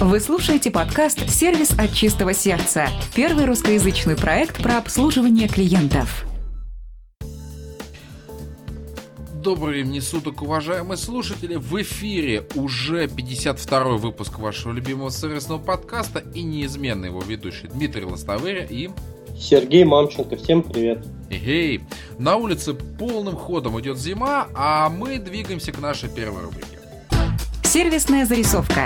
Вы слушаете подкаст «Сервис от чистого сердца» – первый русскоязычный проект про обслуживание клиентов. Добрый времени суток, уважаемые слушатели! В эфире уже 52-й выпуск вашего любимого сервисного подкаста и неизменный его ведущий Дмитрий Лостовыря и... Сергей Мамченко, всем привет! Эй, на улице полным ходом идет зима, а мы двигаемся к нашей первой рубрике. Сервисная зарисовка.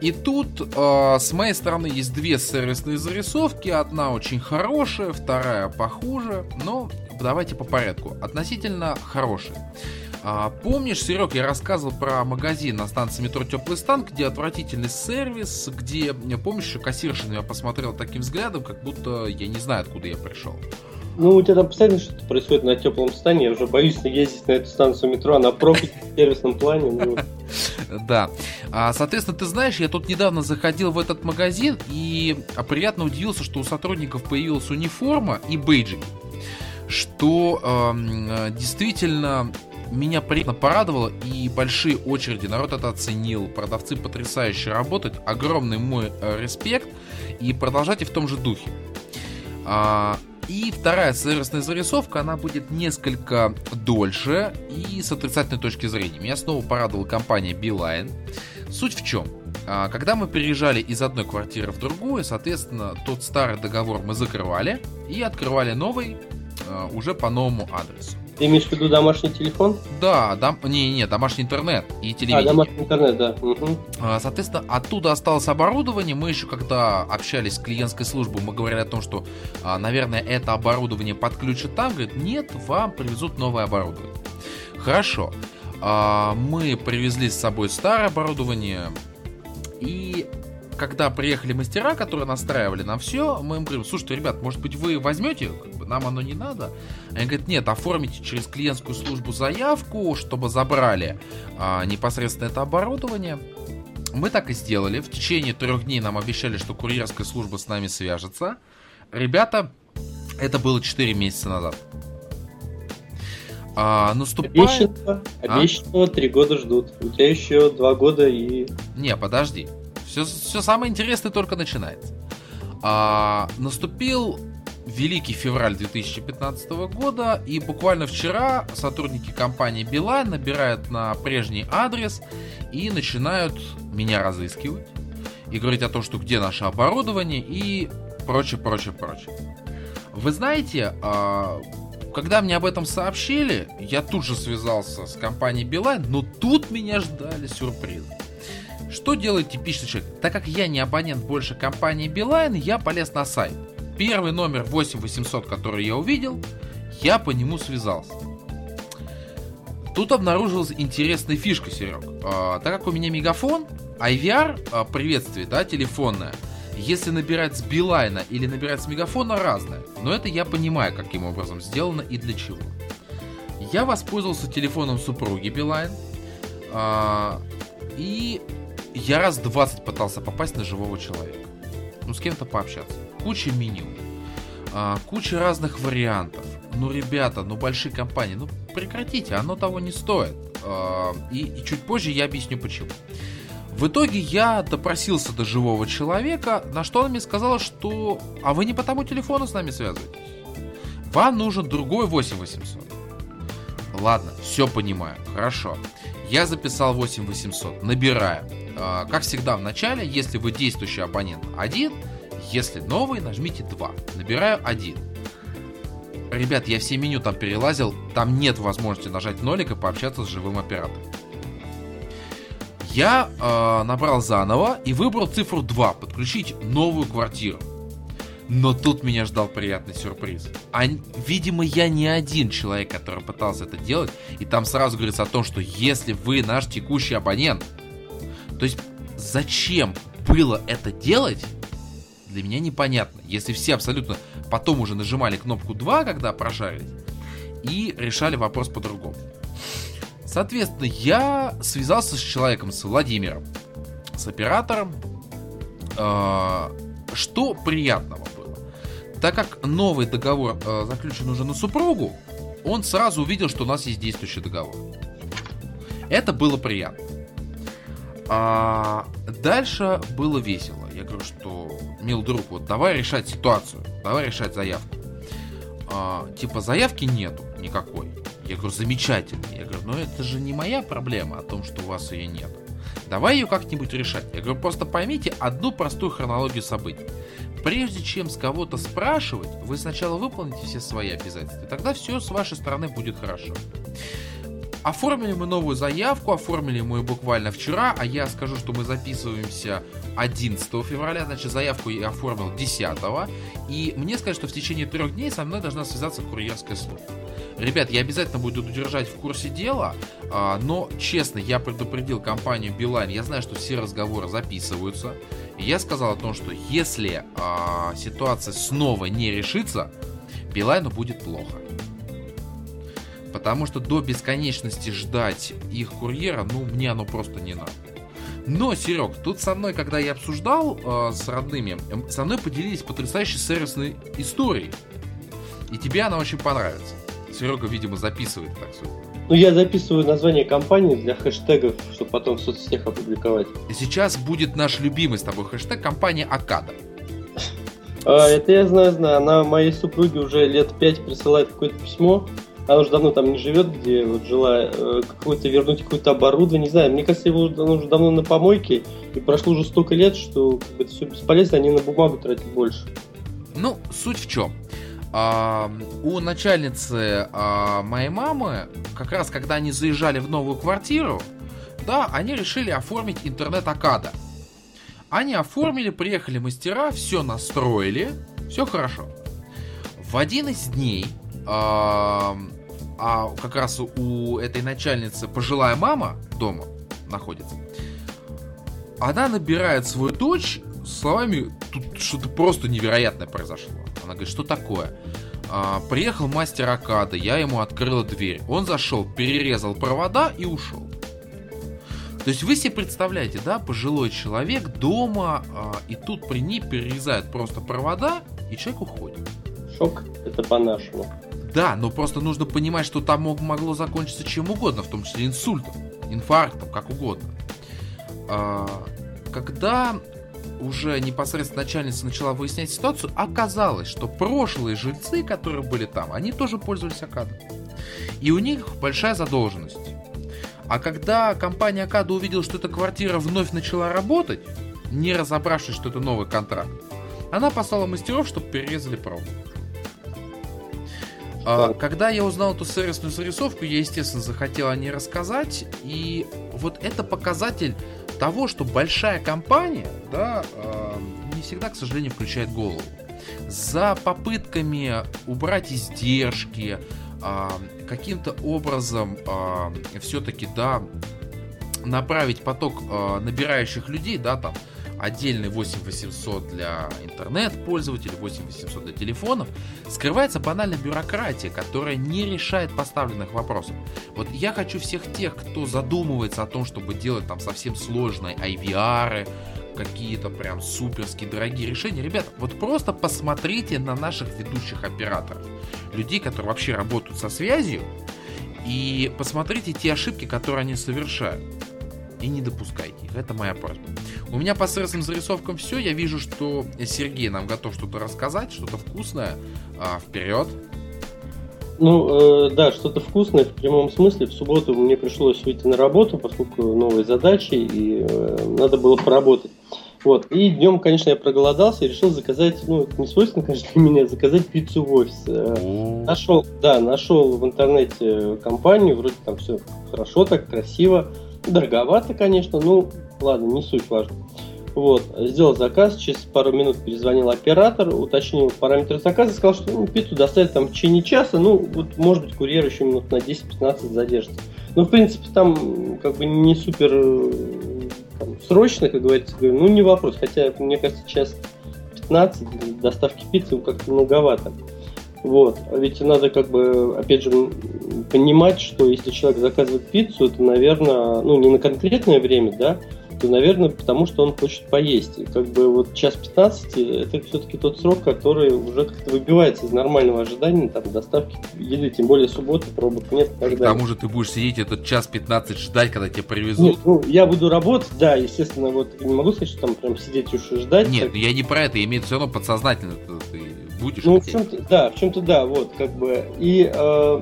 И тут э, с моей стороны есть две сервисные зарисовки. Одна очень хорошая, вторая похуже. Но давайте по порядку. Относительно хорошей. А, помнишь, Серег, я рассказывал про магазин на станции метро Теплый стан, где отвратительный сервис, где, помнишь, кассирша на меня посмотрела таким взглядом, как будто я не знаю, откуда я пришел. Ну, у тебя там постоянно что-то происходит на теплом стане, я уже боюсь ездить на эту станцию метро, она профит в сервисном плане. Ну. Да. А, соответственно, ты знаешь, я тут недавно заходил в этот магазин и приятно удивился, что у сотрудников появилась униформа и бейджики. Что действительно меня приятно порадовало и большие очереди, народ это оценил, продавцы потрясающе работают, огромный мой э, респект и продолжайте в том же духе. А, и вторая сервисная зарисовка, она будет несколько дольше и с отрицательной точки зрения. Меня снова порадовала компания Beeline. Суть в чем? А, когда мы переезжали из одной квартиры в другую, соответственно, тот старый договор мы закрывали и открывали новый а, уже по новому адресу. Ты имеешь в виду домашний телефон? Да, дом... не, не, домашний интернет и телевидение. А, домашний интернет, да. Угу. Соответственно, оттуда осталось оборудование. Мы еще, когда общались с клиентской службой, мы говорили о том, что, а, наверное, это оборудование подключат там. Говорит, нет, вам привезут новое оборудование. Хорошо. А, мы привезли с собой старое оборудование. И когда приехали мастера, которые настраивали на все, мы им говорим, слушайте, ребят, может быть, вы возьмете, как бы, нам оно не надо. Они говорят, нет, оформите через клиентскую службу заявку, чтобы забрали а, непосредственно это оборудование. Мы так и сделали. В течение трех дней нам обещали, что курьерская служба с нами свяжется. Ребята, это было 4 месяца назад. А, наступает... Обещанного, обещанного а? 3 года ждут. У тебя еще 2 года и... Не, подожди. Все, все самое интересное только начинается. А, наступил великий февраль 2015 года, и буквально вчера сотрудники компании Билайн набирают на прежний адрес и начинают меня разыскивать и говорить о том, что где наше оборудование и прочее, прочее, прочее. Вы знаете, а, когда мне об этом сообщили, я тут же связался с компанией Билайн, но тут меня ждали сюрпризы. Что делает типичный человек? Так как я не абонент больше компании Билайн, я полез на сайт. Первый номер 8800, который я увидел, я по нему связался. Тут обнаружилась интересная фишка, Серег. А, так как у меня мегафон, IVR, а, приветствие, да, телефонное, если набирать с Билайна или набирать с мегафона, разное. Но это я понимаю, каким образом сделано и для чего. Я воспользовался телефоном супруги Билайн. А, и я раз 20 пытался попасть на живого человека. Ну, с кем-то пообщаться. Куча меню. А, куча разных вариантов. Ну, ребята, ну, большие компании, ну, прекратите, оно того не стоит. А, и, и чуть позже я объясню почему. В итоге я допросился до живого человека, на что она мне сказала, что «А вы не по тому телефону с нами связываетесь? Вам нужен другой 8800». Ладно, все понимаю, хорошо. Я записал 8800, набираю. А, как всегда в начале, если вы действующий абонент 1, если новый, нажмите 2. Набираю 1. Ребят, я все меню там перелазил, там нет возможности нажать нолик и пообщаться с живым оператором. Я э, набрал заново и выбрал цифру 2, подключить новую квартиру. Но тут меня ждал приятный сюрприз. А, видимо, я не один человек, который пытался это делать. И там сразу говорится о том, что если вы наш текущий абонент, то есть зачем было это делать, для меня непонятно. Если все абсолютно потом уже нажимали кнопку 2, когда прожарились, и решали вопрос по-другому. Соответственно, я связался с человеком, с Владимиром, с оператором. Э, что приятного было? Так как новый договор э, заключен уже на супругу, он сразу увидел, что у нас есть действующий договор. Это было приятно. А дальше было весело. Я говорю, что, мил друг, вот давай решать ситуацию, давай решать заявку. А, типа заявки нету никакой. Я говорю, замечательно. Я говорю, ну это же не моя проблема о том, что у вас ее нет. Давай ее как-нибудь решать. Я говорю, просто поймите одну простую хронологию событий. Прежде чем с кого-то спрашивать, вы сначала выполните все свои обязательства. Тогда все с вашей стороны будет хорошо. Оформили мы новую заявку, оформили мы ее буквально вчера, а я скажу, что мы записываемся 11 февраля, значит, заявку я оформил 10 и мне сказать, что в течение трех дней со мной должна связаться курьерская служба. Ребят, я обязательно буду держать в курсе дела, а, но, честно, я предупредил компанию Билайн, я знаю, что все разговоры записываются, и я сказал о том, что если а, ситуация снова не решится, Билайну будет плохо. Потому что до бесконечности ждать их курьера, ну, мне оно просто не надо. Но, Серег, тут со мной, когда я обсуждал э, с родными, со мной поделились потрясающей сервисной историей. И тебе она очень понравится. Серега, видимо, записывает так все. Ну, я записываю название компании для хэштегов, чтобы потом в соцсетях опубликовать. Сейчас будет наш любимый с тобой хэштег компания Акада. А, это я знаю, знаю. Она моей супруге уже лет пять присылает какое-то письмо, она уже давно там не живет, где вот жила, э, какое-то вернуть какое-то оборудование, не знаю, мне кажется, его оно уже давно на помойке, и прошло уже столько лет, что как бы, это все бесполезно, они на бумагу тратят больше. Ну, суть в чем? А, у начальницы а, моей мамы, как раз когда они заезжали в новую квартиру, да, они решили оформить интернет-акада. Они оформили, приехали мастера, все настроили, все хорошо. В один из дней а, а как раз у этой начальницы пожилая мама дома находится, она набирает свою дочь словами, тут что-то просто невероятное произошло. Она говорит, что такое? А, приехал мастер Акада, я ему открыла дверь. Он зашел, перерезал провода и ушел. То есть вы себе представляете, да, пожилой человек дома, а, и тут при ней перерезают просто провода, и человек уходит. Шок, это по-нашему. Да, но просто нужно понимать, что там могло закончиться чем угодно, в том числе инсультом, инфарктом, как угодно. А, когда уже непосредственно начальница начала выяснять ситуацию, оказалось, что прошлые жильцы, которые были там, они тоже пользовались Акадом. И у них большая задолженность. А когда компания Акада увидела, что эта квартира вновь начала работать, не разобравшись, что это новый контракт, она послала мастеров, чтобы перерезали провод. А, когда я узнал эту сервисную зарисовку, я, естественно, захотел о ней рассказать. И вот это показатель того, что большая компания, да, а, не всегда, к сожалению, включает голову. За попытками убрать издержки, а, каким-то образом все-таки, да, направить поток набирающих людей, да, там, отдельный 8800 для интернет-пользователей, 8800 для телефонов, скрывается банальная бюрократия, которая не решает поставленных вопросов. Вот я хочу всех тех, кто задумывается о том, чтобы делать там совсем сложные IVR, какие-то прям суперские дорогие решения. Ребят, вот просто посмотрите на наших ведущих операторов. Людей, которые вообще работают со связью, и посмотрите те ошибки, которые они совершают и не допускайте их. Это моя просьба. У меня по средствам зарисовкам все. Я вижу, что Сергей нам готов что-то рассказать, что-то вкусное. А, вперед. Ну, э, да, что-то вкусное в прямом смысле. В субботу мне пришлось выйти на работу, поскольку новые задачи, и э, надо было поработать. Вот. И днем, конечно, я проголодался и решил заказать, ну, это не свойственно, конечно, для меня, заказать пиццу в офис. Э, нашел, да, нашел в интернете компанию, вроде там все хорошо, так красиво. Дороговато, конечно, ну, ладно, не суть важно. Вот, сделал заказ, через пару минут перезвонил оператор, уточнил параметры заказа, сказал, что ну, пиццу доставят там в течение часа, ну, вот, может быть, курьер еще минут на 10-15 задержится. Ну, в принципе, там как бы не супер там, срочно, как говорится, ну, не вопрос, хотя, мне кажется, час 15 для доставки пиццы как-то многовато. Вот. А ведь надо как бы, опять же, понимать, что если человек заказывает пиццу, это, наверное, ну, не на конкретное время, да, то, наверное, потому что он хочет поесть. И как бы вот час 15 это все-таки тот срок, который уже как-то выбивается из нормального ожидания, там, доставки еды, тем более субботы, пробок нет и так К далее. тому же ты будешь сидеть этот час 15 ждать, когда тебе Нет, привезут. ну, я буду работать, да, естественно, вот не могу сказать, что там прям сидеть уж и ждать. Нет, Так, ну я не про это, имеет все равно подсознательно ты будешь Ну, в чем-то, да, в чем-то да, вот, как бы. И э,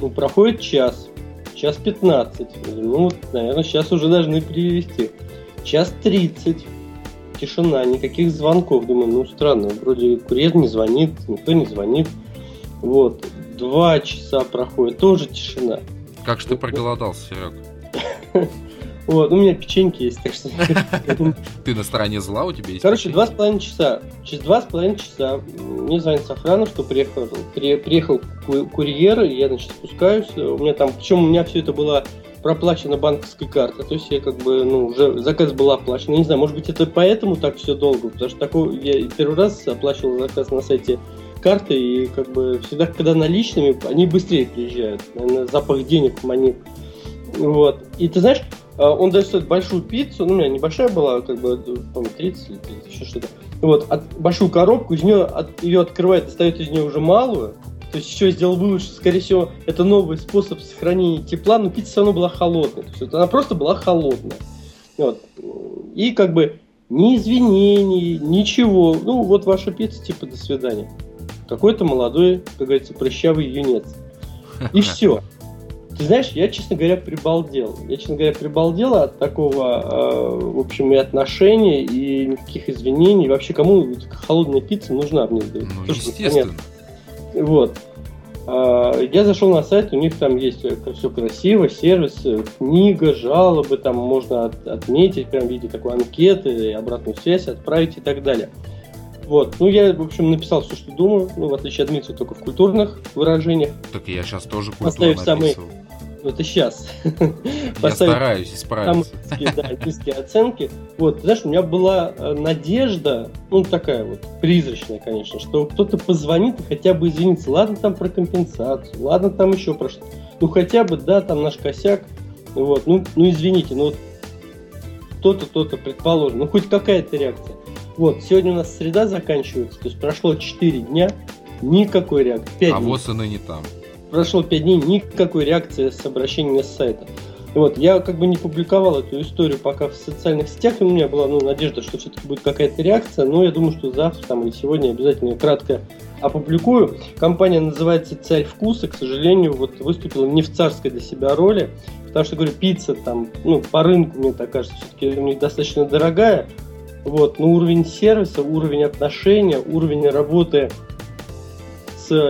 ну, проходит час, час 15. Ну, вот, наверное, сейчас уже должны перевести. Час 30. Тишина, никаких звонков. Думаю, ну странно, вроде курьер не звонит, никто не звонит. Вот. Два часа проходит, тоже тишина. Как же ты проголодался, Серег? Вот, у меня печеньки есть, так что... Ты на стороне зла, у тебя есть Короче, два с половиной часа. Через два с половиной часа мне звонит Сафранов, что приехал, при- приехал ку- курьер, я, значит, спускаюсь. У меня там, причем у меня все это было проплачено банковской картой, то есть я как бы, ну, уже заказ был оплачен. Я не знаю, может быть, это поэтому так все долго, потому что такой, я первый раз оплачивал заказ на сайте карты, и как бы всегда, когда наличными, они быстрее приезжают. Наверное, запах денег, монет. Вот. И ты знаешь, он дает стоит большую пиццу, ну, у меня небольшая была, как бы, по-моему, 30 или 30, еще что-то. Вот, от, большую коробку, из нее, от, ее открывает, достает из нее уже малую. То есть еще сделал вывод, что, скорее всего, это новый способ сохранения тепла, но пицца все равно была холодная. То есть вот она просто была холодная. Вот. И как бы ни извинений, ничего. Ну, вот ваша пицца, типа, до свидания. Какой-то молодой, как говорится, прыщавый юнец. И все. Ты знаешь, я, честно говоря, прибалдел. Я, честно говоря, прибалдел от такого, э, в общем, и отношения, и никаких извинений. Вообще, кому холодная пицца нужна мне? Ну, Тоже естественно. непонятно. Вот. А, Я зашел на сайт, у них там есть все красиво, сервис, э, книга, жалобы, там можно от- отметить прям в виде такой анкеты, обратную связь отправить и так далее. Вот. Ну, я, в общем, написал все, что думаю. Ну, в отличие от Дмитрия, только в культурных выражениях. Так я сейчас тоже культуру Поставив самый- написывал. Ну, это сейчас. Я стараюсь исправиться. самые низкие, да, низкие оценки. Вот, знаешь, у меня была э, надежда, ну, такая вот, призрачная, конечно, что кто-то позвонит и хотя бы извинится. Ладно, там про компенсацию, ладно, там еще про что Ну, хотя бы, да, там наш косяк. Вот, ну, ну извините, ну, вот то-то, то-то, предположим. Ну, хоть какая-то реакция. Вот, сегодня у нас среда заканчивается, то есть прошло 4 дня, никакой реакции. 5 А дней вот и ныне там. Прошло 5 дней, никакой реакции с обращения с сайта. Вот, я как бы не публиковал эту историю пока в социальных сетях, у меня была ну, надежда, что все-таки будет какая-то реакция, но я думаю, что завтра там, или сегодня обязательно кратко опубликую. Компания называется «Царь вкуса», к сожалению, вот выступила не в царской для себя роли, потому что, говорю, пицца там, ну, по рынку, мне так кажется, все-таки у них достаточно дорогая, вот, но уровень сервиса, уровень отношения, уровень работы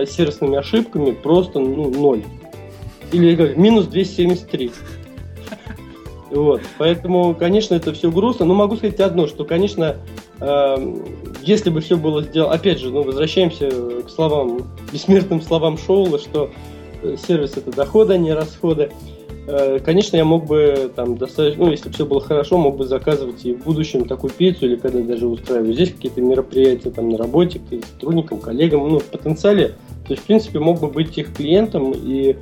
сервисными ошибками просто ну, ноль. Или как, минус 273. Вот, поэтому, конечно, это все грустно, но могу сказать одно, что, конечно, э, если бы все было сделано, опять же, ну, возвращаемся к словам, бессмертным словам Шоула, что э, сервис это доходы, а не расходы. Конечно, я мог бы там достаточно, ну, если бы все было хорошо, мог бы заказывать и в будущем такую пиццу, или когда даже устраиваю здесь какие-то мероприятия там на работе, к сотрудникам, коллегам, ну, в потенциале. То есть, в принципе, мог бы быть их клиентом, и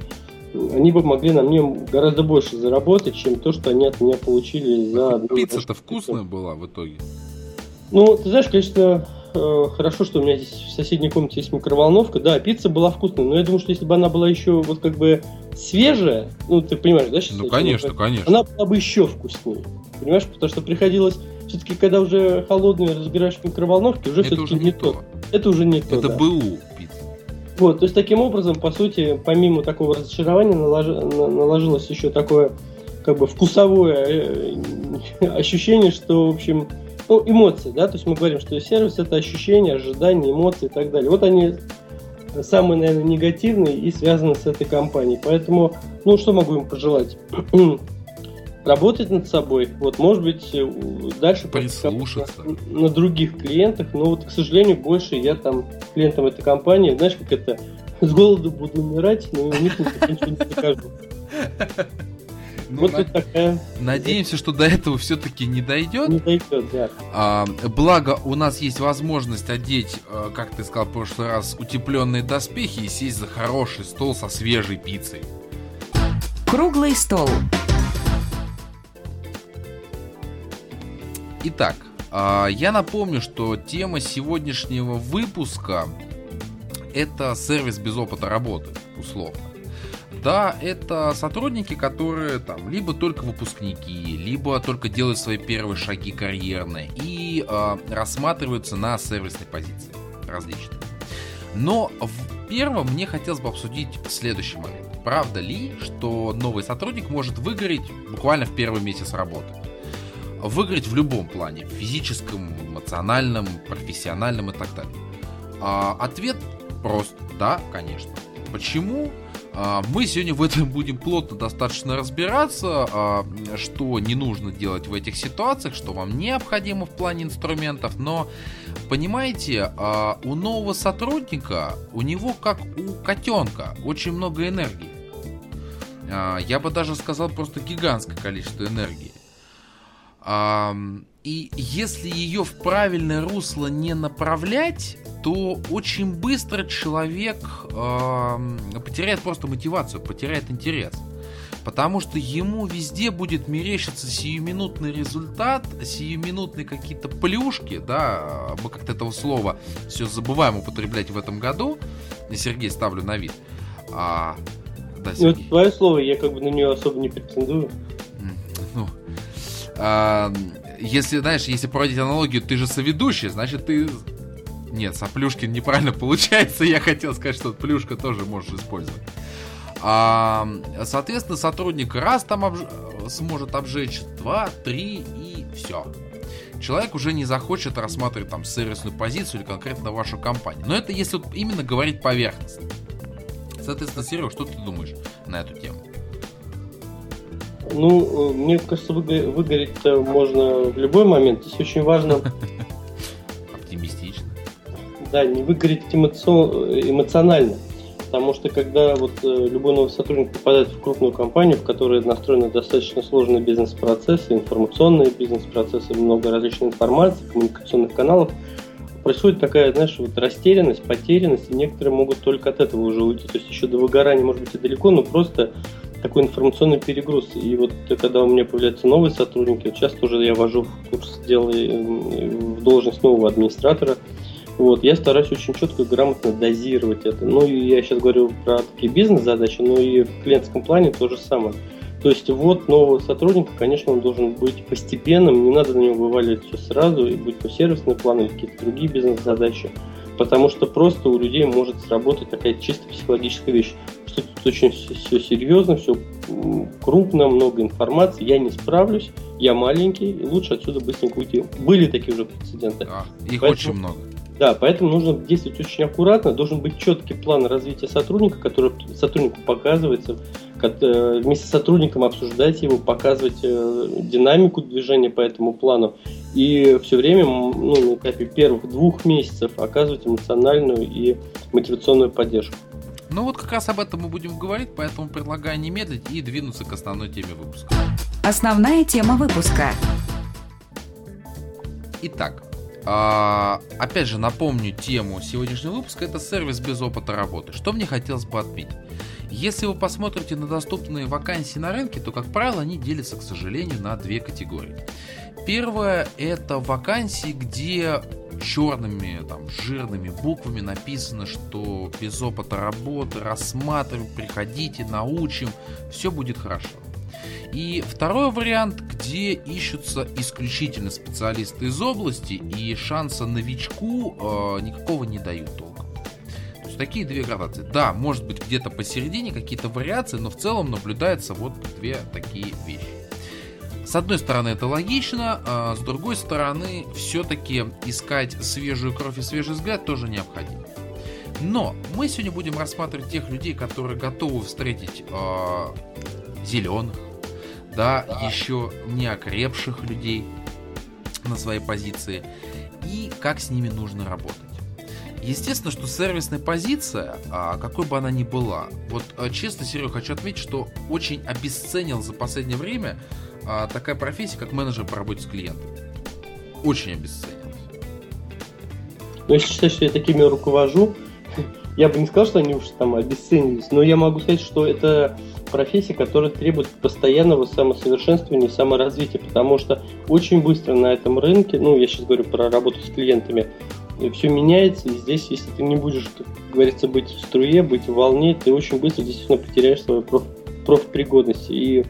они бы могли на мне гораздо больше заработать, чем то, что они от меня получили за... Пицца-то вкусная была в итоге. ну, ты знаешь, конечно, э, хорошо, что у меня здесь в соседней комнате есть микроволновка. Да, пицца была вкусная, но я думаю, что если бы она была еще вот как бы свежая, ну, ты понимаешь, да, сейчас? Ну, чем я конечно, говорю? конечно. Она была бы еще вкуснее. Понимаешь, потому что приходилось все-таки, когда уже холодную разбираешь в микроволновке, уже все-таки уже не то. Это уже не то. Это да. БУ пицца. Вот, то есть таким образом, по сути, помимо такого разочарования наложи- на- наложилось еще такое как бы вкусовое э, ощущение, что, в общем, ну, эмоции, да, то есть мы говорим, что сервис это ощущение, ожидания, эмоции и так далее. Вот они самые, наверное, негативные и связаны с этой компанией. Поэтому, ну, что могу им пожелать? Работать над собой, вот, может быть, э, дальше Прислушаться. на, на других клиентах, но вот, к сожалению, больше я там клиентам этой компании, знаешь, как это, с голоду буду умирать, но у них ничего не покажу. Ну, Вот на- это такая Надеемся, что до этого все-таки не дойдет. не дойдет, да. А, благо, у нас есть возможность одеть, э, как ты сказал в прошлый раз, утепленные доспехи и сесть за хороший стол со свежей пиццей. Круглый стол. Итак, а, я напомню, что тема сегодняшнего выпуска это сервис без опыта работы, условно. Да, это сотрудники, которые там либо только выпускники, либо только делают свои первые шаги карьерные и э, рассматриваются на сервисной позиции различные. Но в первом мне хотелось бы обсудить следующий момент. Правда ли, что новый сотрудник может выгореть буквально в первый месяц работы? Выиграть в любом плане, физическом, эмоциональном, профессиональном и так далее. А, ответ прост, да, конечно. Почему? А, мы сегодня в этом будем плотно достаточно разбираться, а, что не нужно делать в этих ситуациях, что вам необходимо в плане инструментов, но понимаете, а, у нового сотрудника, у него как у котенка, очень много энергии. Я бы даже сказал просто гигантское количество энергии. И если ее в правильное русло не направлять, то очень быстро человек потеряет просто мотивацию, потеряет интерес. Потому что ему везде будет мерещиться сиюминутный результат, сиюминутные какие-то плюшки, да, мы как-то этого слова все забываем употреблять в этом году. Сергей ставлю на вид. А, да, Сергей. Ну, это твое слово, я как бы на нее особо не претендую. А, если, знаешь, если проводить аналогию, ты же соведущий, значит, ты нет, соплюшкин неправильно получается. Я хотел сказать, что плюшка тоже можешь использовать. А, соответственно, сотрудник раз там обж... сможет обжечь, два, три и все. Человек уже не захочет рассматривать там сервисную позицию или конкретно вашу компанию. Но это если вот именно говорить поверхностно. Соответственно, Серега, что ты думаешь на эту тему? Ну, мне кажется, выгореть можно в любой момент. Здесь очень важно да, не выгореть эмоционально. Потому что когда вот э, любой новый сотрудник попадает в крупную компанию, в которой настроены достаточно сложные бизнес-процессы, информационные бизнес-процессы, много различной информации, коммуникационных каналов, происходит такая, знаешь, вот растерянность, потерянность, и некоторые могут только от этого уже уйти. То есть еще до выгорания, может быть, и далеко, но просто такой информационный перегруз. И вот когда у меня появляются новые сотрудники, вот сейчас тоже я вожу в курс дела в должность нового администратора – вот, я стараюсь очень четко и грамотно дозировать это. Ну, и я сейчас говорю про такие бизнес-задачи, но и в клиентском плане то же самое. То есть вот нового сотрудника, конечно, он должен быть постепенным, не надо на него вываливать все сразу, и будь то сервисный план или какие-то другие бизнес-задачи, потому что просто у людей может сработать такая чисто психологическая вещь, что тут очень все серьезно, все крупно, много информации, я не справлюсь, я маленький, и лучше отсюда быстренько уйти. Были такие уже прецеденты. Да, их Поэтому... очень много. Да, поэтому нужно действовать очень аккуратно, должен быть четкий план развития сотрудника, который сотруднику показывается, э, вместе с сотрудником обсуждать его, показывать э, динамику движения по этому плану и все время ну, на этапе первых двух месяцев оказывать эмоциональную и мотивационную поддержку. Ну вот как раз об этом мы будем говорить, поэтому предлагаю не медлить и двинуться к основной теме выпуска. Основная тема выпуска. Итак, а, опять же, напомню тему сегодняшнего выпуска. Это сервис без опыта работы. Что мне хотелось бы отметить? Если вы посмотрите на доступные вакансии на рынке, то, как правило, они делятся, к сожалению, на две категории. Первое – это вакансии, где черными, там, жирными буквами написано, что без опыта работы рассматриваем, приходите, научим, все будет хорошо. И второй вариант, где ищутся исключительно специалисты из области, и шанса новичку э, никакого не дают толком. То есть такие две градации. Да, может быть где-то посередине какие-то вариации, но в целом наблюдается вот две такие вещи. С одной стороны это логично, а с другой стороны все-таки искать свежую кровь и свежий взгляд тоже необходимо. Но мы сегодня будем рассматривать тех людей, которые готовы встретить э, зеленых, да, еще не окрепших людей на своей позиции и как с ними нужно работать. Естественно, что сервисная позиция, а, какой бы она ни была, вот а, честно, Серега, хочу отметить, что очень обесценил за последнее время а, такая профессия, как менеджер по работе с клиентами. Очень обесценил. Ну, если считать, что я такими руковожу, я бы не сказал, что они уж там обесценились, но я могу сказать, что это профессия, которая требует постоянного самосовершенствования и саморазвития, потому что очень быстро на этом рынке, ну, я сейчас говорю про работу с клиентами, все меняется, и здесь, если ты не будешь, как говорится, быть в струе, быть в волне, ты очень быстро действительно потеряешь свою проф, профпригодность, и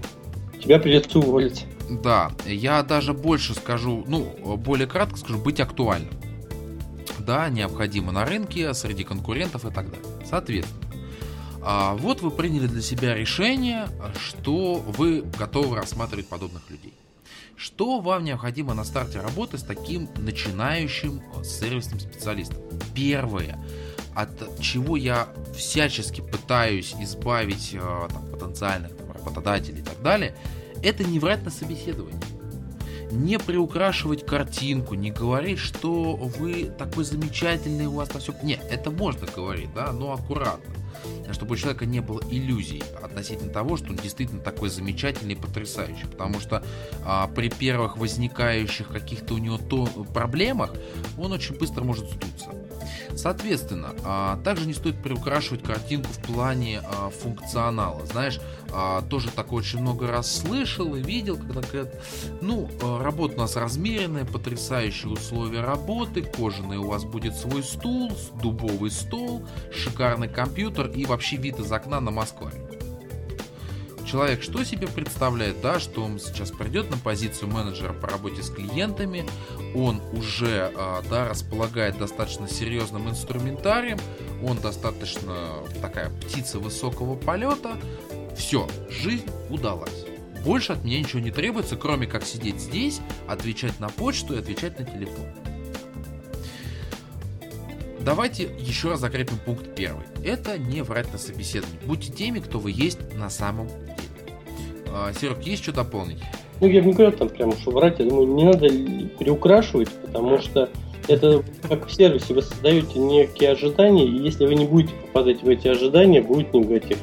тебя придется уволить. Да, я даже больше скажу, ну, более кратко скажу, быть актуальным. Да, необходимо на рынке, среди конкурентов и так далее. Соответственно, а вот вы приняли для себя решение, что вы готовы рассматривать подобных людей. Что вам необходимо на старте работы с таким начинающим сервисным специалистом? Первое, от чего я всячески пытаюсь избавить э, там, потенциальных там, работодателей и так далее, это не врать на собеседовании. Не приукрашивать картинку, не говорить, что вы такой замечательный, у вас на все... Нет, это можно говорить, да, но аккуратно чтобы у человека не было иллюзий относительно того, что он действительно такой замечательный и потрясающий. Потому что а, при первых возникающих каких-то у него то, проблемах он очень быстро может сдуться. Соответственно, а, также не стоит приукрашивать картинку в плане а, функционала. Знаешь, а, тоже такое очень много раз слышал и видел, когда говорят, ну, а, работа у нас размеренная, потрясающие условия работы, кожаный у вас будет свой стул, дубовый стол, шикарный компьютер и вообще вид из окна на Москву человек что себе представляет, да, что он сейчас придет на позицию менеджера по работе с клиентами, он уже, а, да, располагает достаточно серьезным инструментарием, он достаточно такая птица высокого полета, все, жизнь удалась. Больше от меня ничего не требуется, кроме как сидеть здесь, отвечать на почту и отвечать на телефон. Давайте еще раз закрепим пункт первый. Это не врать на собеседовании. Будьте теми, кто вы есть на самом Серег, есть что дополнить? Ну, я бы не говорю там прямо, что врать. Я думаю, не надо переукрашивать, потому что это как в сервисе, вы создаете некие ожидания, и если вы не будете попадать в эти ожидания, будет негатив.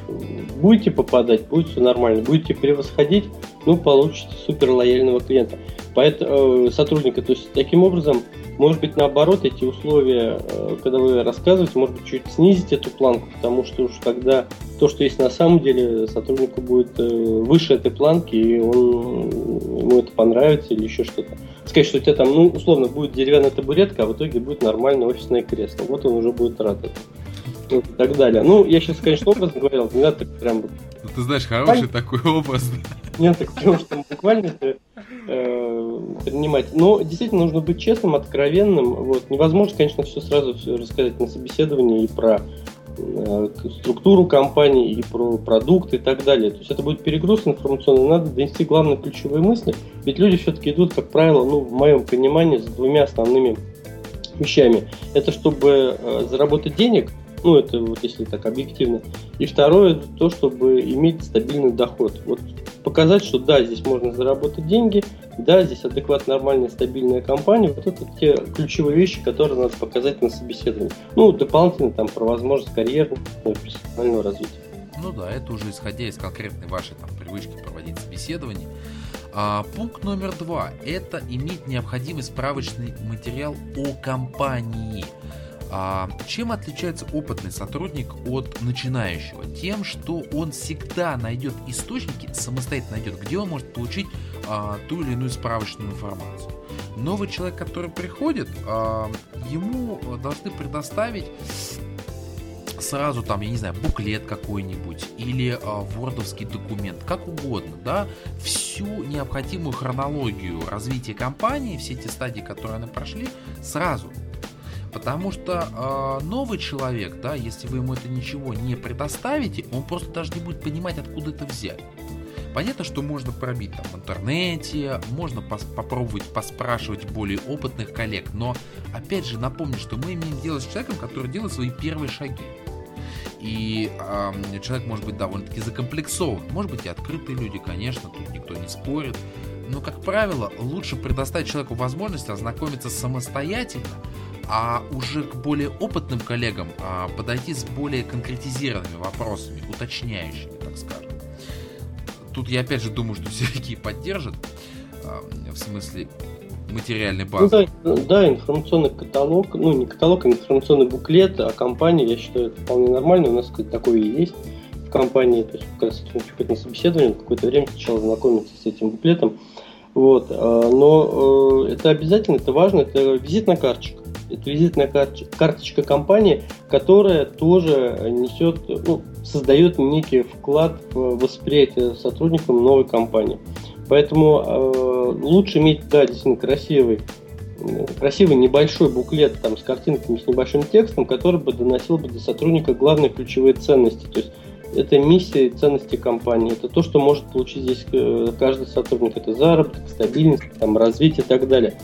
Будете попадать, будет все нормально. Будете превосходить, ну, получите супер лояльного клиента. Поэтому, э, сотрудника. То есть, таким образом, может быть, наоборот, эти условия, э, когда вы рассказываете, может быть, чуть снизить эту планку, потому что уж тогда то, что есть на самом деле, сотруднику будет э, выше этой планки, и он, ему это понравится или еще что-то. Сказать, что у тебя там, ну, условно, будет деревянная табуретка, а в итоге будет нормальное офисное кресло. Вот он уже будет рад и так далее. Ну, я сейчас, конечно, образно говорил, не надо так прям... Ну, ты знаешь, хороший такой образ. Нет, так потому что буквально э, принимать. Но действительно нужно быть честным, откровенным. Вот. Невозможно, конечно, все сразу все рассказать на собеседовании и про структуру компании, и про продукты и так далее. То есть это будет перегруз информационный. Надо донести главные ключевые мысли. Ведь люди все-таки идут, как правило, ну, в моем понимании, с двумя основными вещами. Это чтобы э, заработать денег – ну, это вот если так объективно. И второе, то, чтобы иметь стабильный доход. Вот показать, что да, здесь можно заработать деньги, да, здесь адекватно нормальная, стабильная компания. Вот это те ключевые вещи, которые надо показать на собеседовании. Ну, дополнительно там про возможность карьерного и профессионального развития. Ну да, это уже исходя из конкретной вашей там привычки проводить собеседование. А, пункт номер два – это иметь необходимый справочный материал о компании. А чем отличается опытный сотрудник от начинающего? Тем, что он всегда найдет источники, самостоятельно найдет, где он может получить а, ту или иную справочную информацию. Новый человек, который приходит, а, ему должны предоставить сразу там, я не знаю, буклет какой-нибудь или а, вордовский документ, как угодно, да, всю необходимую хронологию развития компании, все эти стадии, которые они прошли, сразу Потому что э, новый человек, да, если вы ему это ничего не предоставите, он просто даже не будет понимать, откуда это взять. Понятно, что можно пробить там в интернете, можно пос- попробовать поспрашивать более опытных коллег, но опять же напомню, что мы имеем дело с человеком, который делает свои первые шаги. И э, человек может быть довольно-таки закомплексован. Может быть и открытые люди, конечно, тут никто не спорит. Но, как правило, лучше предоставить человеку возможность ознакомиться самостоятельно, а уже к более опытным коллегам а, подойти с более конкретизированными вопросами, уточняющими, так скажем. Тут я опять же думаю, что Сергей поддержит, а, в смысле материальной ну базы. Ну, да, да, информационный каталог, ну не каталог, а информационный буклет о компании, я считаю, это вполне нормально, у нас кстати, такое и есть. в компании, то есть как раз на собеседование, какое-то время сначала знакомиться с этим буклетом. Вот. А, но э, это обязательно, это важно, это визитная карточка. Это визитная карточка компании, которая тоже несет, ну, создает некий вклад в восприятие сотрудникам новой компании. Поэтому э, лучше иметь, да, действительно красивый красивый небольшой буклет там, с картинками, с небольшим текстом, который бы доносил бы до сотрудника главные ключевые ценности. То есть это миссия и ценности компании. Это то, что может получить здесь э, каждый сотрудник. Это заработок, стабильность, там, развитие и так далее.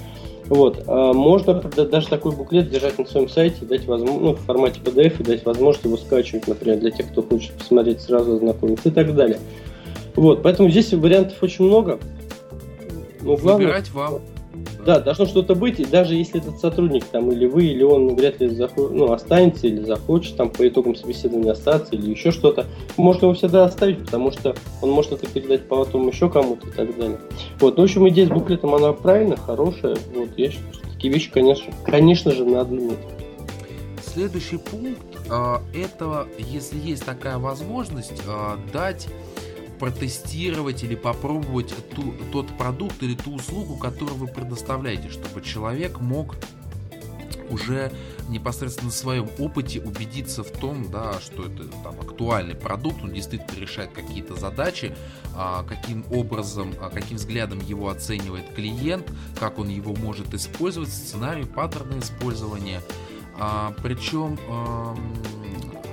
Вот. А можно даже такой буклет держать на своем сайте дать возможность, ну, в формате PDF и дать возможность его скачивать, например, для тех, кто хочет посмотреть сразу, знакомиться и так далее. Вот. Поэтому здесь вариантов очень много. Но главное, Выбирать вам. Да, должно что-то быть, и даже если этот сотрудник там или вы, или он вряд ли заход... ну, останется или захочет там по итогам собеседования остаться или еще что-то, можно его всегда оставить, потому что он может это передать потом еще кому-то и так далее. Вот, ну, в общем, идея с буклетом, она правильная, хорошая, вот, я считаю, что такие вещи, конечно, конечно же, надо иметь. Следующий пункт, э, это, если есть такая возможность, э, дать протестировать или попробовать ту, тот продукт или ту услугу, которую вы предоставляете, чтобы человек мог уже непосредственно на своем опыте убедиться в том, да, что это там актуальный продукт, он действительно решает какие-то задачи, а, каким образом, а, каким взглядом его оценивает клиент, как он его может использовать, сценарий, паттерны использования. А, причем,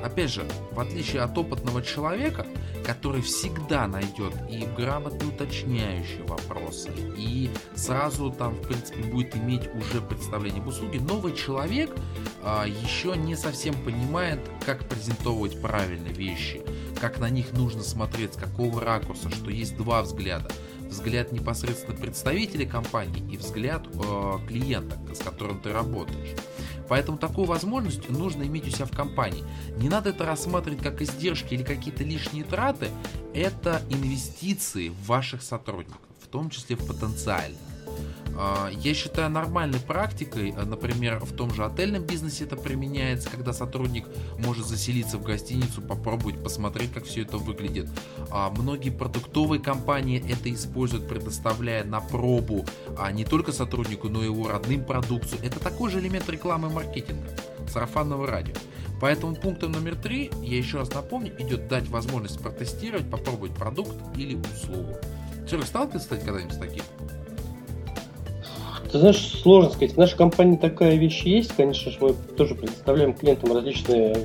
опять же, в отличие от опытного человека, который всегда найдет и грамотно уточняющие вопросы, и сразу там, в принципе, будет иметь уже представление об услуге. Новый человек а, еще не совсем понимает, как презентовывать правильные вещи, как на них нужно смотреть, с какого ракурса, что есть два взгляда взгляд непосредственно представителя компании и взгляд э, клиента, с которым ты работаешь. Поэтому такую возможность нужно иметь у себя в компании. Не надо это рассматривать как издержки или какие-то лишние траты. Это инвестиции в ваших сотрудников, в том числе в потенциальных. А, я считаю нормальной практикой, э, например, в том же отельном бизнесе это применяется, когда сотрудник может заселиться в гостиницу, попробовать посмотреть, как все это выглядит. А, многие продуктовые компании это используют, предоставляя на пробу а не только сотруднику, но и его родным продукцию. Это такой же элемент рекламы и маркетинга, сарафанного радио. Поэтому пунктом номер три, я еще раз напомню, идет дать возможность протестировать, попробовать продукт или услугу. Человек сталкивался, кстати, когда-нибудь с таким? Ты знаешь, сложно сказать. В нашей компании такая вещь есть. Конечно же, мы тоже предоставляем клиентам различные